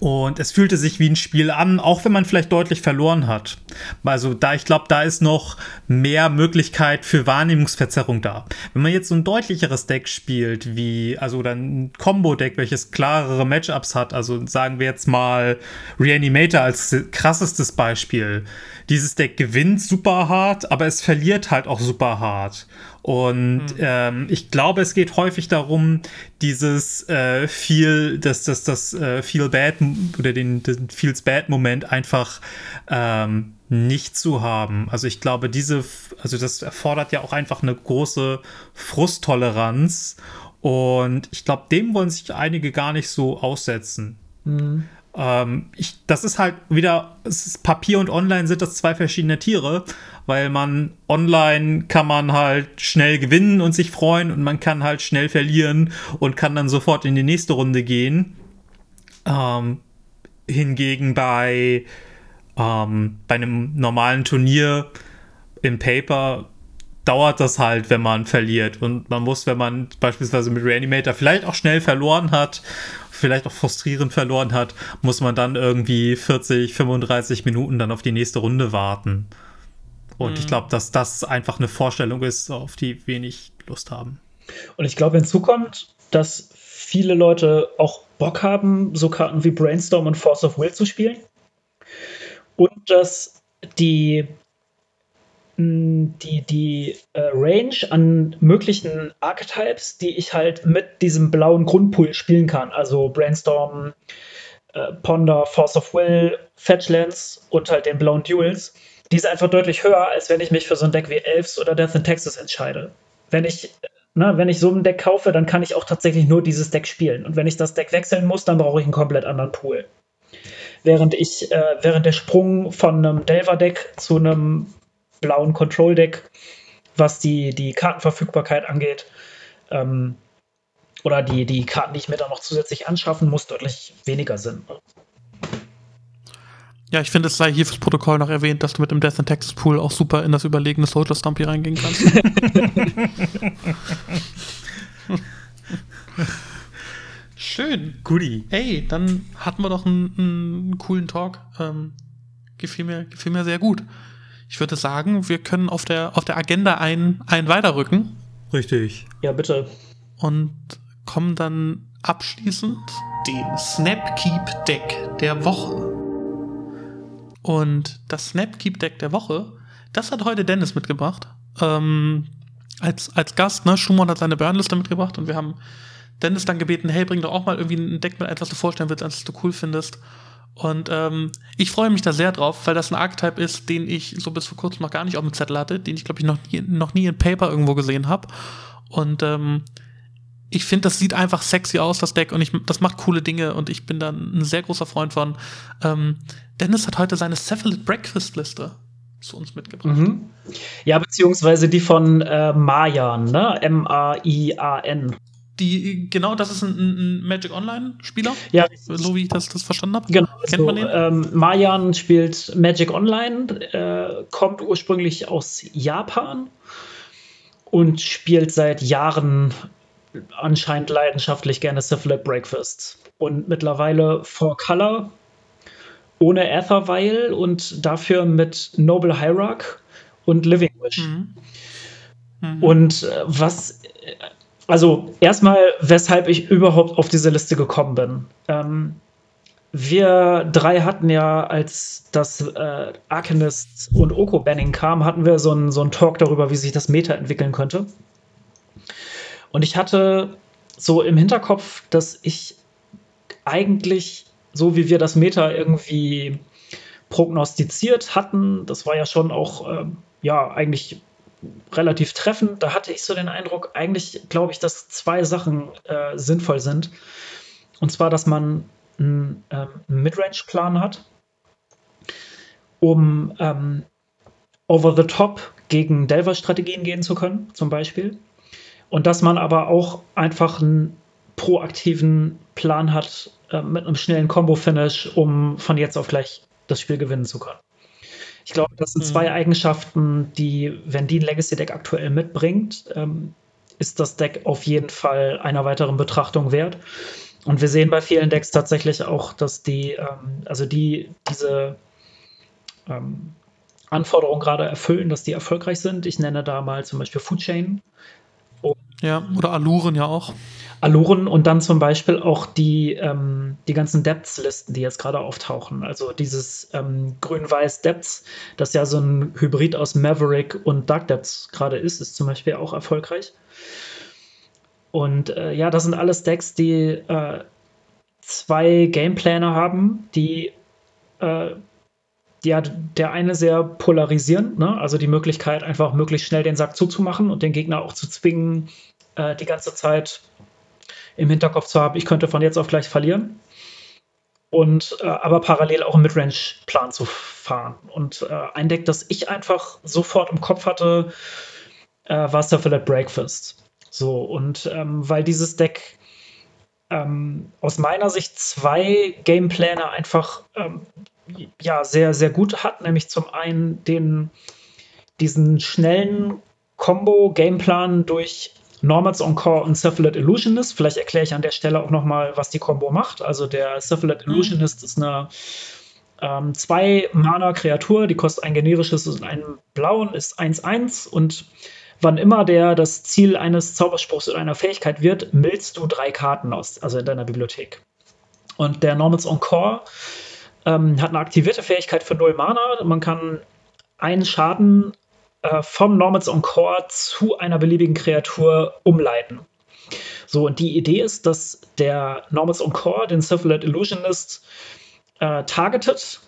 und es fühlte sich wie ein Spiel an, auch wenn man vielleicht deutlich verloren hat. Also da, ich glaube, da ist noch mehr Möglichkeit für Wahrnehmungsverzerrung da. Wenn man jetzt so ein deutlicheres Deck spielt, wie, also oder ein Combo-Deck, welches klarere Matchups hat, also sagen wir jetzt mal Reanimator als krassestes Beispiel. Dieses Deck gewinnt super hart, aber es verliert halt auch super hart. Und mhm. ähm, ich glaube, es geht häufig darum, dieses äh, Feel, das, das, das äh, Feel Bad oder den, den Feels Bad Moment einfach ähm, nicht zu haben. Also ich glaube, diese, also das erfordert ja auch einfach eine große Frusttoleranz. Und ich glaube, dem wollen sich einige gar nicht so aussetzen. Mhm. Ähm, ich, das ist halt wieder, Papier und Online sind das zwei verschiedene Tiere, weil man online kann man halt schnell gewinnen und sich freuen und man kann halt schnell verlieren und kann dann sofort in die nächste Runde gehen. Ähm, hingegen bei, ähm, bei einem normalen Turnier im Paper dauert das halt, wenn man verliert. Und man muss, wenn man beispielsweise mit Reanimator vielleicht auch schnell verloren hat vielleicht auch frustrierend verloren hat, muss man dann irgendwie 40, 35 Minuten dann auf die nächste Runde warten. Und mhm. ich glaube, dass das einfach eine Vorstellung ist, auf die wenig Lust haben. Und ich glaube, hinzu kommt, dass viele Leute auch Bock haben, so Karten wie Brainstorm und Force of Will zu spielen. Und dass die die, die äh, Range an möglichen Archetypes, die ich halt mit diesem blauen Grundpool spielen kann. Also Brainstorm, äh, Ponder, Force of Will, Fetchlands und halt den blauen Duels. Die ist einfach deutlich höher, als wenn ich mich für so ein Deck wie Elves oder Death in Texas entscheide. Wenn ich, na, wenn ich so ein Deck kaufe, dann kann ich auch tatsächlich nur dieses Deck spielen. Und wenn ich das Deck wechseln muss, dann brauche ich einen komplett anderen Pool. Während ich, äh, während der Sprung von einem Delver-Deck zu einem blauen Control Deck, was die, die Kartenverfügbarkeit angeht. Ähm, oder die, die Karten, die ich mir dann noch zusätzlich anschaffen muss, deutlich weniger sind. Ja, ich finde, es sei hier fürs Protokoll noch erwähnt, dass du mit dem Death in Texas Pool auch super in das überlegene Soldier Stumpy reingehen kannst. Schön. Goodie. Ey, dann hatten wir doch einen, einen coolen Talk. Ähm, gefiel, mir, gefiel mir sehr gut ich würde sagen, wir können auf der, auf der Agenda einen, einen weiterrücken. Richtig. Ja, bitte. Und kommen dann abschließend dem Snapkeep Deck der Woche. Und das Snapkeep Deck der Woche, das hat heute Dennis mitgebracht. Ähm, als, als Gast, ne, Schumann hat seine Burnliste mitgebracht und wir haben Dennis dann gebeten, hey, bring doch auch mal irgendwie ein Deck mit ein, was du vorstellen willst, was du cool findest. Und ähm, ich freue mich da sehr drauf, weil das ein Archetype ist, den ich so bis vor kurzem noch gar nicht auf dem Zettel hatte, den ich, glaube ich, noch nie, noch nie in Paper irgendwo gesehen habe. Und ähm, ich finde, das sieht einfach sexy aus, das Deck, und ich, das macht coole Dinge und ich bin da ein sehr großer Freund von. Ähm, Dennis hat heute seine Cephalid Breakfast Liste zu uns mitgebracht. Mhm. Ja, beziehungsweise die von äh, Mayan, ne? M-A-I-A-N. Die, genau, das ist ein, ein Magic Online-Spieler. Ja. So wie ich das, das verstanden habe. Genau. Kennt also, man den? Ähm, Mayan spielt Magic Online, äh, kommt ursprünglich aus Japan und spielt seit Jahren anscheinend leidenschaftlich gerne Syphilid Breakfast. Und mittlerweile For Color ohne Aetherweil und dafür mit Noble Hierarch und Living Wish. Mhm. Mhm. Und äh, was, also erstmal, weshalb ich überhaupt auf diese Liste gekommen bin. Ähm, wir drei hatten ja, als das äh, Arcanist und Oko-Banning kam, hatten wir so einen so Talk darüber, wie sich das Meta entwickeln könnte. Und ich hatte so im Hinterkopf, dass ich eigentlich, so wie wir das Meta irgendwie prognostiziert hatten, das war ja schon auch, ähm, ja, eigentlich relativ treffend. Da hatte ich so den Eindruck, eigentlich glaube ich, dass zwei Sachen äh, sinnvoll sind. Und zwar, dass man einen, ähm, Midrange-Plan hat, um ähm, over the top gegen Delver-Strategien gehen zu können, zum Beispiel. Und dass man aber auch einfach einen proaktiven Plan hat äh, mit einem schnellen Combo-Finish, um von jetzt auf gleich das Spiel gewinnen zu können. Ich glaube, das sind mhm. zwei Eigenschaften, die, wenn die ein Legacy-Deck aktuell mitbringt, ähm, ist das Deck auf jeden Fall einer weiteren Betrachtung wert. Und wir sehen bei vielen Decks tatsächlich auch, dass die, ähm, also die diese ähm, Anforderungen gerade erfüllen, dass die erfolgreich sind. Ich nenne da mal zum Beispiel Food Chain, ja, oder Aluren ja auch. Aluren und dann zum Beispiel auch die, ähm, die ganzen Depths-Listen, die jetzt gerade auftauchen. Also dieses ähm, grün-weiß Depths, das ja so ein Hybrid aus Maverick und Dark Depths gerade ist, ist zum Beispiel auch erfolgreich. Und äh, ja, das sind alles Decks, die äh, zwei Gameplaner haben, die äh, ja, der eine sehr polarisierend, ne? also die Möglichkeit, einfach möglichst schnell den Sack zuzumachen und den Gegner auch zu zwingen, äh, die ganze Zeit im Hinterkopf zu haben, ich könnte von jetzt auf gleich verlieren. Und äh, aber parallel auch einen Midrange-Plan zu fahren. Und äh, ein Deck, das ich einfach sofort im Kopf hatte, äh, war Syphilid Breakfast. So, und ähm, weil dieses Deck ähm, aus meiner Sicht zwei Gameplaner einfach ähm, ja, sehr, sehr gut hat, nämlich zum einen den, diesen schnellen Combo-Gameplan durch Normals Encore und Cephalid Illusionist. Vielleicht erkläre ich an der Stelle auch nochmal, was die Combo macht. Also der Cephalid mhm. Illusionist mhm. ist eine ähm, zwei Mana-Kreatur, die kostet ein generisches und einen blauen, ist 1-1 und wann immer der das Ziel eines Zauberspruchs oder einer Fähigkeit wird, millst du drei Karten aus, also in deiner Bibliothek. Und der Normals Encore ähm, hat eine aktivierte Fähigkeit für 0 Mana. Man kann einen Schaden äh, vom Normals Encore zu einer beliebigen Kreatur umleiten. So, und die Idee ist, dass der Normals Encore den Syphilid Illusionist äh, targetet.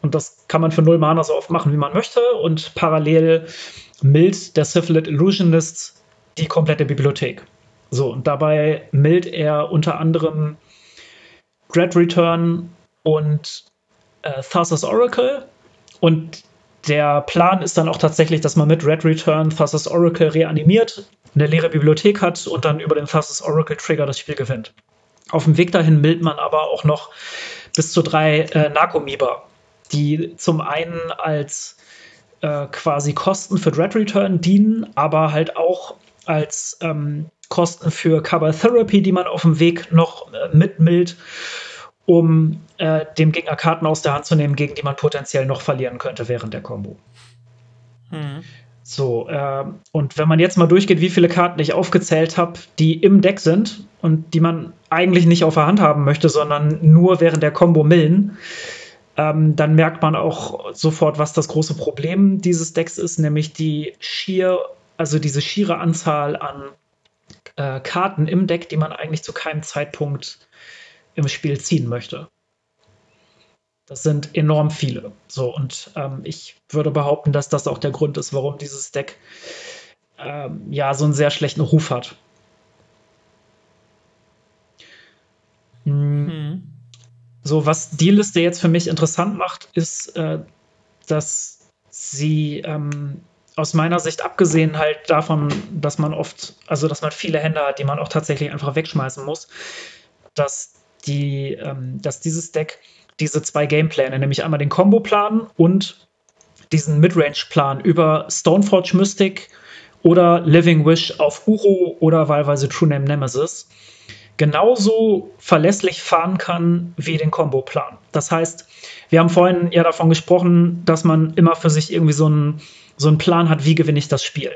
Und das kann man für 0 Mana so oft machen, wie man möchte. Und parallel mild der Syphilid Illusionist die komplette Bibliothek. So, und dabei mild er unter anderem Dread Return und äh, Thassa's Oracle. Und der Plan ist dann auch tatsächlich, dass man mit Red Return Thassa's Oracle reanimiert, eine leere Bibliothek hat und dann über den Thassa's Oracle Trigger das Spiel gewinnt. Auf dem Weg dahin mild man aber auch noch bis zu drei äh, Narcomiba, die zum einen als äh, quasi Kosten für Dread Return dienen, aber halt auch als ähm, Kosten für Cover Therapy, die man auf dem Weg noch äh, mitmild um äh, dem Gegner Karten aus der Hand zu nehmen, gegen die man potenziell noch verlieren könnte während der Combo. Mhm. So, äh, und wenn man jetzt mal durchgeht, wie viele Karten ich aufgezählt habe, die im Deck sind und die man eigentlich nicht auf der Hand haben möchte, sondern nur während der Combo millen, ähm, dann merkt man auch sofort, was das große Problem dieses Decks ist, nämlich die schier also diese schiere Anzahl an äh, Karten im Deck, die man eigentlich zu keinem Zeitpunkt im Spiel ziehen möchte. Das sind enorm viele. So, und ähm, ich würde behaupten, dass das auch der Grund ist, warum dieses Deck ähm, ja so einen sehr schlechten Ruf hat. Mhm. So, was die Liste jetzt für mich interessant macht, ist, äh, dass sie ähm, aus meiner Sicht abgesehen halt davon, dass man oft, also dass man viele Hände hat, die man auch tatsächlich einfach wegschmeißen muss, dass die, ähm, dass dieses Deck diese zwei Gamepläne, nämlich einmal den Combo-Plan und diesen Midrange-Plan über Stoneforge Mystic oder Living Wish auf Uro oder wahlweise True Name Nemesis genauso verlässlich fahren kann wie den Combo-Plan. Das heißt, wir haben vorhin ja davon gesprochen, dass man immer für sich irgendwie so einen, so einen Plan hat, wie gewinne ich das Spiel.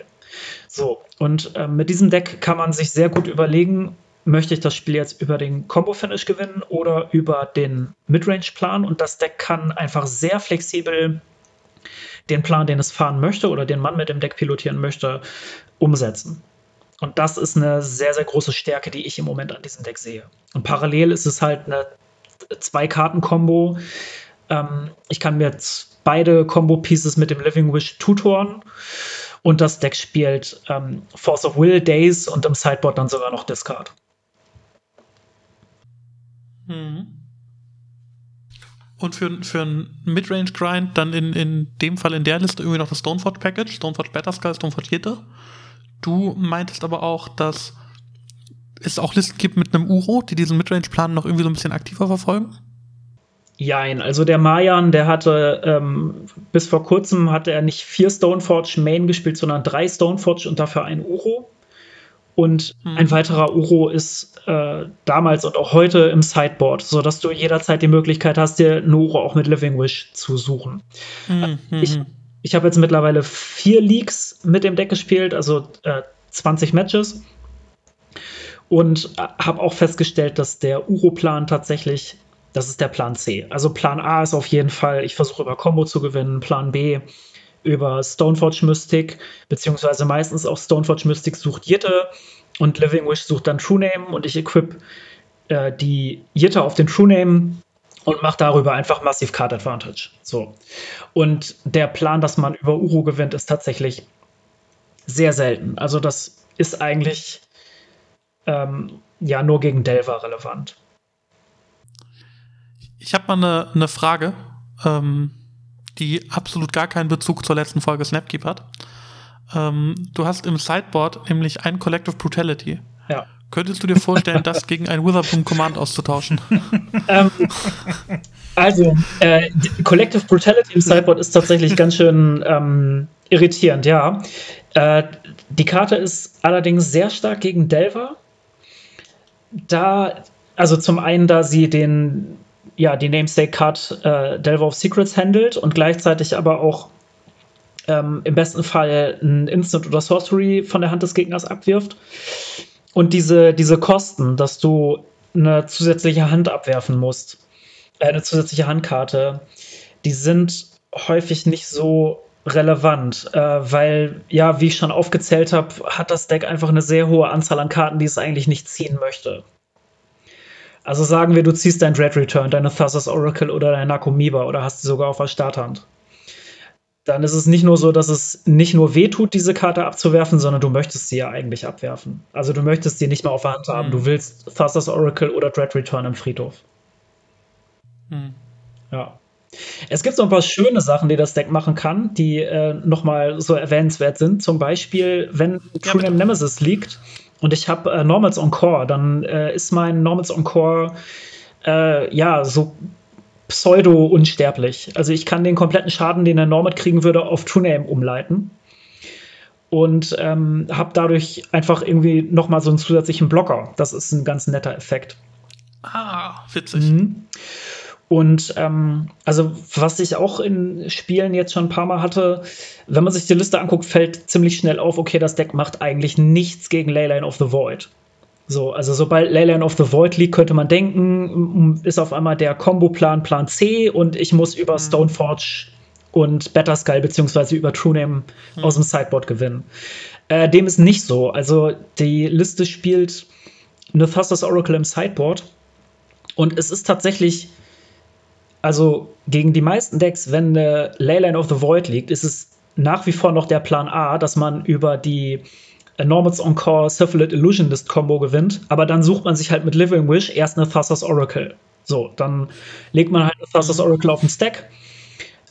So, und äh, mit diesem Deck kann man sich sehr gut überlegen, möchte ich das Spiel jetzt über den Combo-Finish gewinnen oder über den Midrange-Plan. Und das Deck kann einfach sehr flexibel den Plan, den es fahren möchte oder den man mit dem Deck pilotieren möchte, umsetzen. Und das ist eine sehr, sehr große Stärke, die ich im Moment an diesem Deck sehe. Und parallel ist es halt eine Zwei-Karten-Kombo. Ähm, ich kann mir jetzt beide Combo-Pieces mit dem Living Wish tutoren. Und das Deck spielt ähm, Force of Will, Days und im Sideboard dann sogar noch Discard. Mhm. Und für, für einen Midrange-Grind dann in, in dem Fall in der Liste irgendwie noch das Stoneforge-Package, Stoneforge Batterskull, Stoneforge Jete. Du meintest aber auch, dass es auch Listen gibt mit einem Uro, die diesen Midrange-Plan noch irgendwie so ein bisschen aktiver verfolgen? Jein, also der Mayan, der hatte ähm, bis vor kurzem hatte er nicht vier Stoneforge Main gespielt, sondern drei Stoneforge und dafür ein Uro. Und hm. ein weiterer Uro ist äh, damals und auch heute im Sideboard, sodass du jederzeit die Möglichkeit hast, dir ein Uro auch mit Living Wish zu suchen. Hm, ich ich habe jetzt mittlerweile vier Leagues mit dem Deck gespielt, also äh, 20 Matches. Und äh, habe auch festgestellt, dass der Uro-Plan tatsächlich, das ist der Plan C. Also Plan A ist auf jeden Fall, ich versuche über Combo zu gewinnen. Plan B über Stoneforge Mystic, beziehungsweise meistens auch Stoneforge Mystic sucht Jitte und Living Wish sucht dann True Name und ich equip äh, die Jitte auf den True Name und mache darüber einfach Massive Card Advantage. So. Und der Plan, dass man über Uro gewinnt, ist tatsächlich sehr selten. Also das ist eigentlich ähm, ja nur gegen Delver relevant. Ich habe mal eine, eine Frage. Ähm, die absolut gar keinen Bezug zur letzten Folge Snapkeep hat. Ähm, du hast im Sideboard nämlich ein Collective Brutality. Ja. Könntest du dir vorstellen, das gegen ein Witherbloom Command auszutauschen? ähm, also, äh, Collective Brutality im Sideboard ist tatsächlich ganz schön ähm, irritierend, ja. Äh, die Karte ist allerdings sehr stark gegen Delver. Da, also zum einen, da sie den ja, die Namesake-Card äh, Delver of Secrets handelt und gleichzeitig aber auch ähm, im besten Fall ein Instant oder Sorcery von der Hand des Gegners abwirft. Und diese, diese Kosten, dass du eine zusätzliche Hand abwerfen musst, äh, eine zusätzliche Handkarte, die sind häufig nicht so relevant, äh, weil, ja, wie ich schon aufgezählt habe, hat das Deck einfach eine sehr hohe Anzahl an Karten, die es eigentlich nicht ziehen möchte. Also sagen wir, du ziehst dein Dread Return, deine Thassa's Oracle oder deine Nakomiba oder hast sie sogar auf der Starthand. Dann ist es nicht nur so, dass es nicht nur wehtut, diese Karte abzuwerfen, sondern du möchtest sie ja eigentlich abwerfen. Also du möchtest sie nicht mehr auf der Hand haben. Mhm. Du willst Thassa's Oracle oder Dread Return im Friedhof. Mhm. Ja. Es gibt so ein paar schöne Sachen, die das Deck machen kann, die äh, nochmal so erwähnenswert sind. Zum Beispiel, wenn True Name Nemesis liegt, und ich habe äh, Normals Encore, dann äh, ist mein Normals Encore äh, ja so pseudo-unsterblich. Also ich kann den kompletten Schaden, den der Normat kriegen würde, auf True Name umleiten. Und ähm, habe dadurch einfach irgendwie nochmal so einen zusätzlichen Blocker. Das ist ein ganz netter Effekt. Ah, witzig. Mhm. Und ähm, also, was ich auch in Spielen jetzt schon ein paar Mal hatte, wenn man sich die Liste anguckt, fällt ziemlich schnell auf, okay, das Deck macht eigentlich nichts gegen Leyline of the Void. So, also sobald Leyline of the Void liegt, könnte man denken, ist auf einmal der Combo-Plan Plan C und ich muss über mhm. Stoneforge und Better Skull beziehungsweise über True Name mhm. aus dem Sideboard gewinnen. Äh, dem ist nicht so. Also die Liste spielt Nephastos Oracle im Sideboard. Und es ist tatsächlich, also gegen die meisten Decks, wenn eine Leyline of the Void liegt, ist es nach wie vor noch der Plan A, dass man über die Normals Encore Syphilid Illusionist Combo gewinnt. Aber dann sucht man sich halt mit Living Wish erst eine Thassos Oracle. So, dann legt man halt eine Thassos Oracle auf den Stack.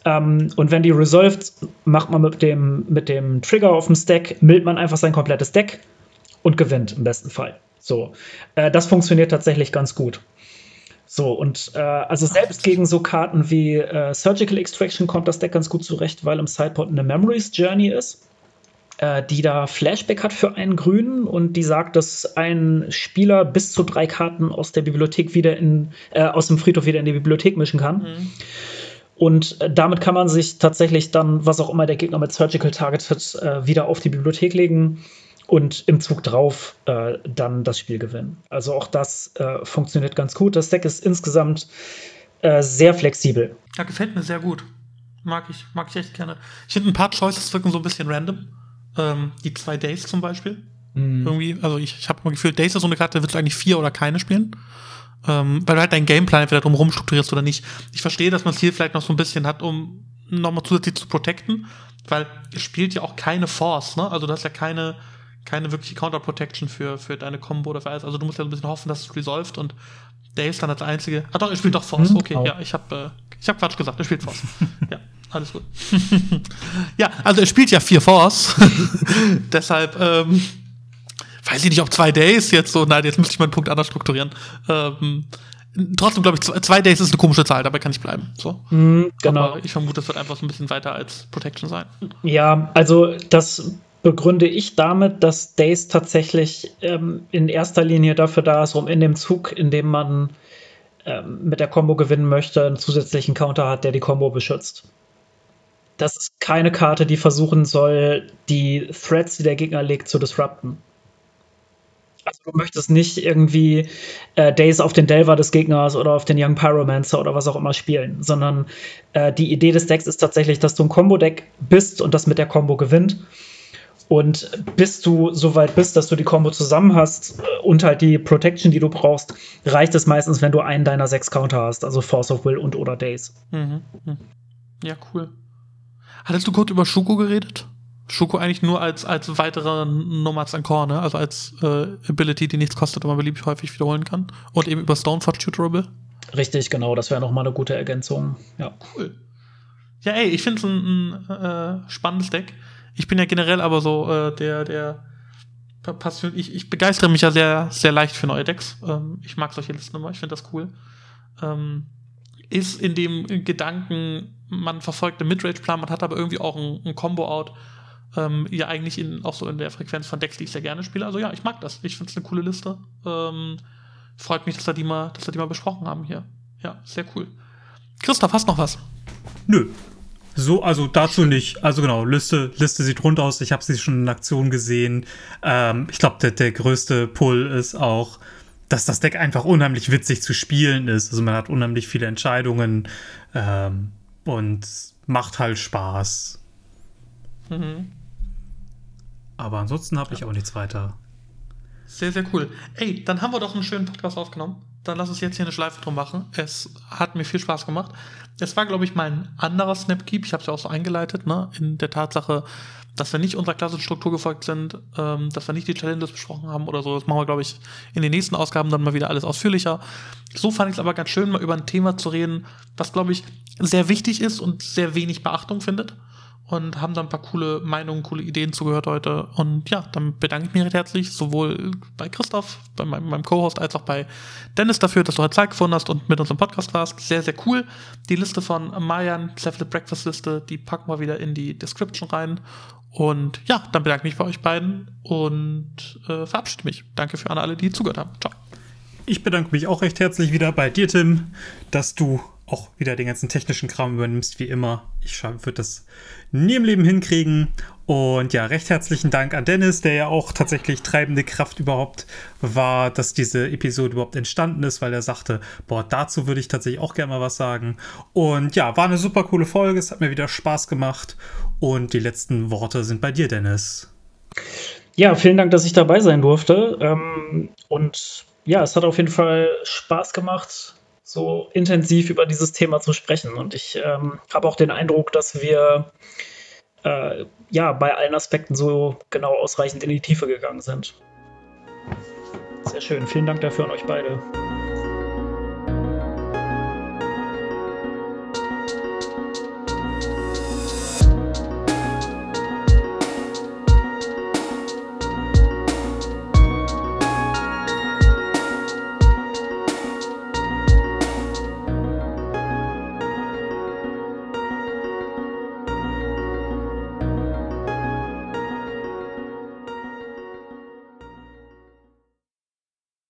Ähm, und wenn die resolved, macht man mit dem, mit dem Trigger auf dem Stack, mildt man einfach sein komplettes Deck und gewinnt im besten Fall. So, äh, das funktioniert tatsächlich ganz gut. So, und äh, also selbst gegen so Karten wie äh, Surgical Extraction kommt das Deck ganz gut zurecht, weil im Sideboard eine Memories Journey ist, äh, die da Flashback hat für einen Grünen und die sagt, dass ein Spieler bis zu drei Karten aus der Bibliothek wieder in, äh, aus dem Friedhof wieder in die Bibliothek mischen kann. Mhm. Und äh, damit kann man sich tatsächlich dann, was auch immer der Gegner mit Surgical targetet, äh, wieder auf die Bibliothek legen und im Zug drauf äh, dann das Spiel gewinnen. Also auch das äh, funktioniert ganz gut. Das Deck ist insgesamt äh, sehr flexibel. Ja, gefällt mir sehr gut. Mag ich, mag ich echt gerne. Ich finde ein paar Choices wirken so ein bisschen random. Ähm, die zwei Days zum Beispiel. Mhm. Irgendwie, also ich, ich habe immer gefühlt, Days ist so eine Karte, da willst du eigentlich vier oder keine spielen. Ähm, weil du halt deinen Gameplan entweder drum strukturierst oder nicht. Ich verstehe, dass man es hier vielleicht noch so ein bisschen hat, um nochmal zusätzlich zu protecten, weil es spielt ja auch keine Force, ne? Also du hast ja keine, keine wirkliche Counter-Protection für, für deine Combo oder für alles. Also du musst ja ein bisschen hoffen, dass es resolved und der ist dann als einzige. Ah doch, er spielt doch Force. Mhm, okay, ja, ich habe äh, ich hab Quatsch gesagt, er spielt Force. ja, alles gut. ja, also er spielt ja vier Force. Deshalb, ähm, weiß ich nicht, ob zwei Days jetzt so, nein, jetzt müsste ich meinen Punkt anders strukturieren. Ähm, trotzdem glaube ich, zwei Days ist eine komische Zahl, dabei kann ich bleiben. So. Mm, genau. Aber ich vermute, das wird einfach so ein bisschen weiter als Protection sein. Ja, also das begründe ich damit, dass Days tatsächlich ähm, in erster Linie dafür da ist, um in dem Zug, in dem man ähm, mit der Combo gewinnen möchte, einen zusätzlichen Counter hat, der die Combo beschützt. Das ist keine Karte, die versuchen soll, die Threads, die der Gegner legt, zu disrupten. Also du möchtest nicht irgendwie äh, Days auf den Delver des Gegners oder auf den Young Pyromancer oder was auch immer spielen, sondern äh, die Idee des Decks ist tatsächlich, dass du ein Combo-Deck bist und das mit der Combo gewinnt. Und bis du so weit bist, dass du die Combo zusammen hast äh, und halt die Protection, die du brauchst, reicht es meistens, wenn du einen deiner sechs Counter hast, also Force of Will und oder Days. Mhm. mhm. Ja, cool. Hattest du kurz über Schuko geredet? Schuko eigentlich nur als, als weitere Nomads Encore, ne? Also als äh, Ability, die nichts kostet, aber beliebig häufig wiederholen kann. Und eben über Stoneforge Tutorable. Richtig, genau. Das wäre nochmal eine gute Ergänzung. Ja. Cool. Ja, ey, ich finde es ein, ein äh, spannendes Deck ich bin ja generell aber so äh, der, der Passion. Ich, ich begeistere mich ja sehr, sehr leicht für neue Decks. Ähm, ich mag solche Listen immer, ich finde das cool. Ähm, ist in dem Gedanken, man verfolgt einen Midrange-Plan, man hat aber irgendwie auch ein, Combo-Out. Ähm, ja, eigentlich in, auch so in der Frequenz von Decks, die ich sehr gerne spiele. Also ja, ich mag das. Ich finde es eine coole Liste. Ähm, freut mich, dass wir, die mal, dass wir die mal besprochen haben hier. Ja, sehr cool. Christoph, hast noch was? Nö, so, also dazu nicht. Also genau, Liste, Liste sieht rund aus. Ich habe sie schon in Aktion gesehen. Ähm, ich glaube, der, der größte Pull ist auch, dass das Deck einfach unheimlich witzig zu spielen ist. Also man hat unheimlich viele Entscheidungen ähm, und macht halt Spaß. Mhm. Aber ansonsten habe ich auch nichts weiter. Sehr, sehr cool. Ey, dann haben wir doch einen schönen Podcast aufgenommen. Dann lass uns jetzt hier eine Schleife drum machen. Es hat mir viel Spaß gemacht. Es war, glaube ich, mal ein anderer Snapkeep. Ich habe es ja auch so eingeleitet, ne? In der Tatsache, dass wir nicht unserer klassischen Struktur gefolgt sind, ähm, dass wir nicht die Challenges besprochen haben oder so. Das machen wir, glaube ich, in den nächsten Ausgaben dann mal wieder alles ausführlicher. So fand ich es aber ganz schön, mal über ein Thema zu reden, was, glaube ich, sehr wichtig ist und sehr wenig Beachtung findet und haben da ein paar coole Meinungen, coole Ideen zugehört heute. Und ja, dann bedanke ich mich recht herzlich, sowohl bei Christoph, bei meinem, meinem Co-Host, als auch bei Dennis dafür, dass du heute Zeit gefunden hast und mit uns im Podcast warst. Sehr, sehr cool. Die Liste von Mayan, Cleflet Breakfast Liste, die packen wir wieder in die Description rein. Und ja, dann bedanke ich mich bei euch beiden und äh, verabschiede mich. Danke für alle, die zugehört haben. Ciao. Ich bedanke mich auch recht herzlich wieder bei dir, Tim, dass du auch wieder den ganzen technischen Kram übernimmst, wie immer. Ich würde das nie im Leben hinkriegen. Und ja, recht herzlichen Dank an Dennis, der ja auch tatsächlich treibende Kraft überhaupt war, dass diese Episode überhaupt entstanden ist, weil er sagte, boah, dazu würde ich tatsächlich auch gerne mal was sagen. Und ja, war eine super coole Folge, es hat mir wieder Spaß gemacht. Und die letzten Worte sind bei dir, Dennis. Ja, vielen Dank, dass ich dabei sein durfte. Ähm, und ja, es hat auf jeden Fall Spaß gemacht, so intensiv über dieses Thema zu sprechen. Und ich ähm, habe auch den Eindruck, dass wir äh, ja bei allen Aspekten so genau ausreichend in die Tiefe gegangen sind. Sehr schön. Vielen Dank dafür an euch beide.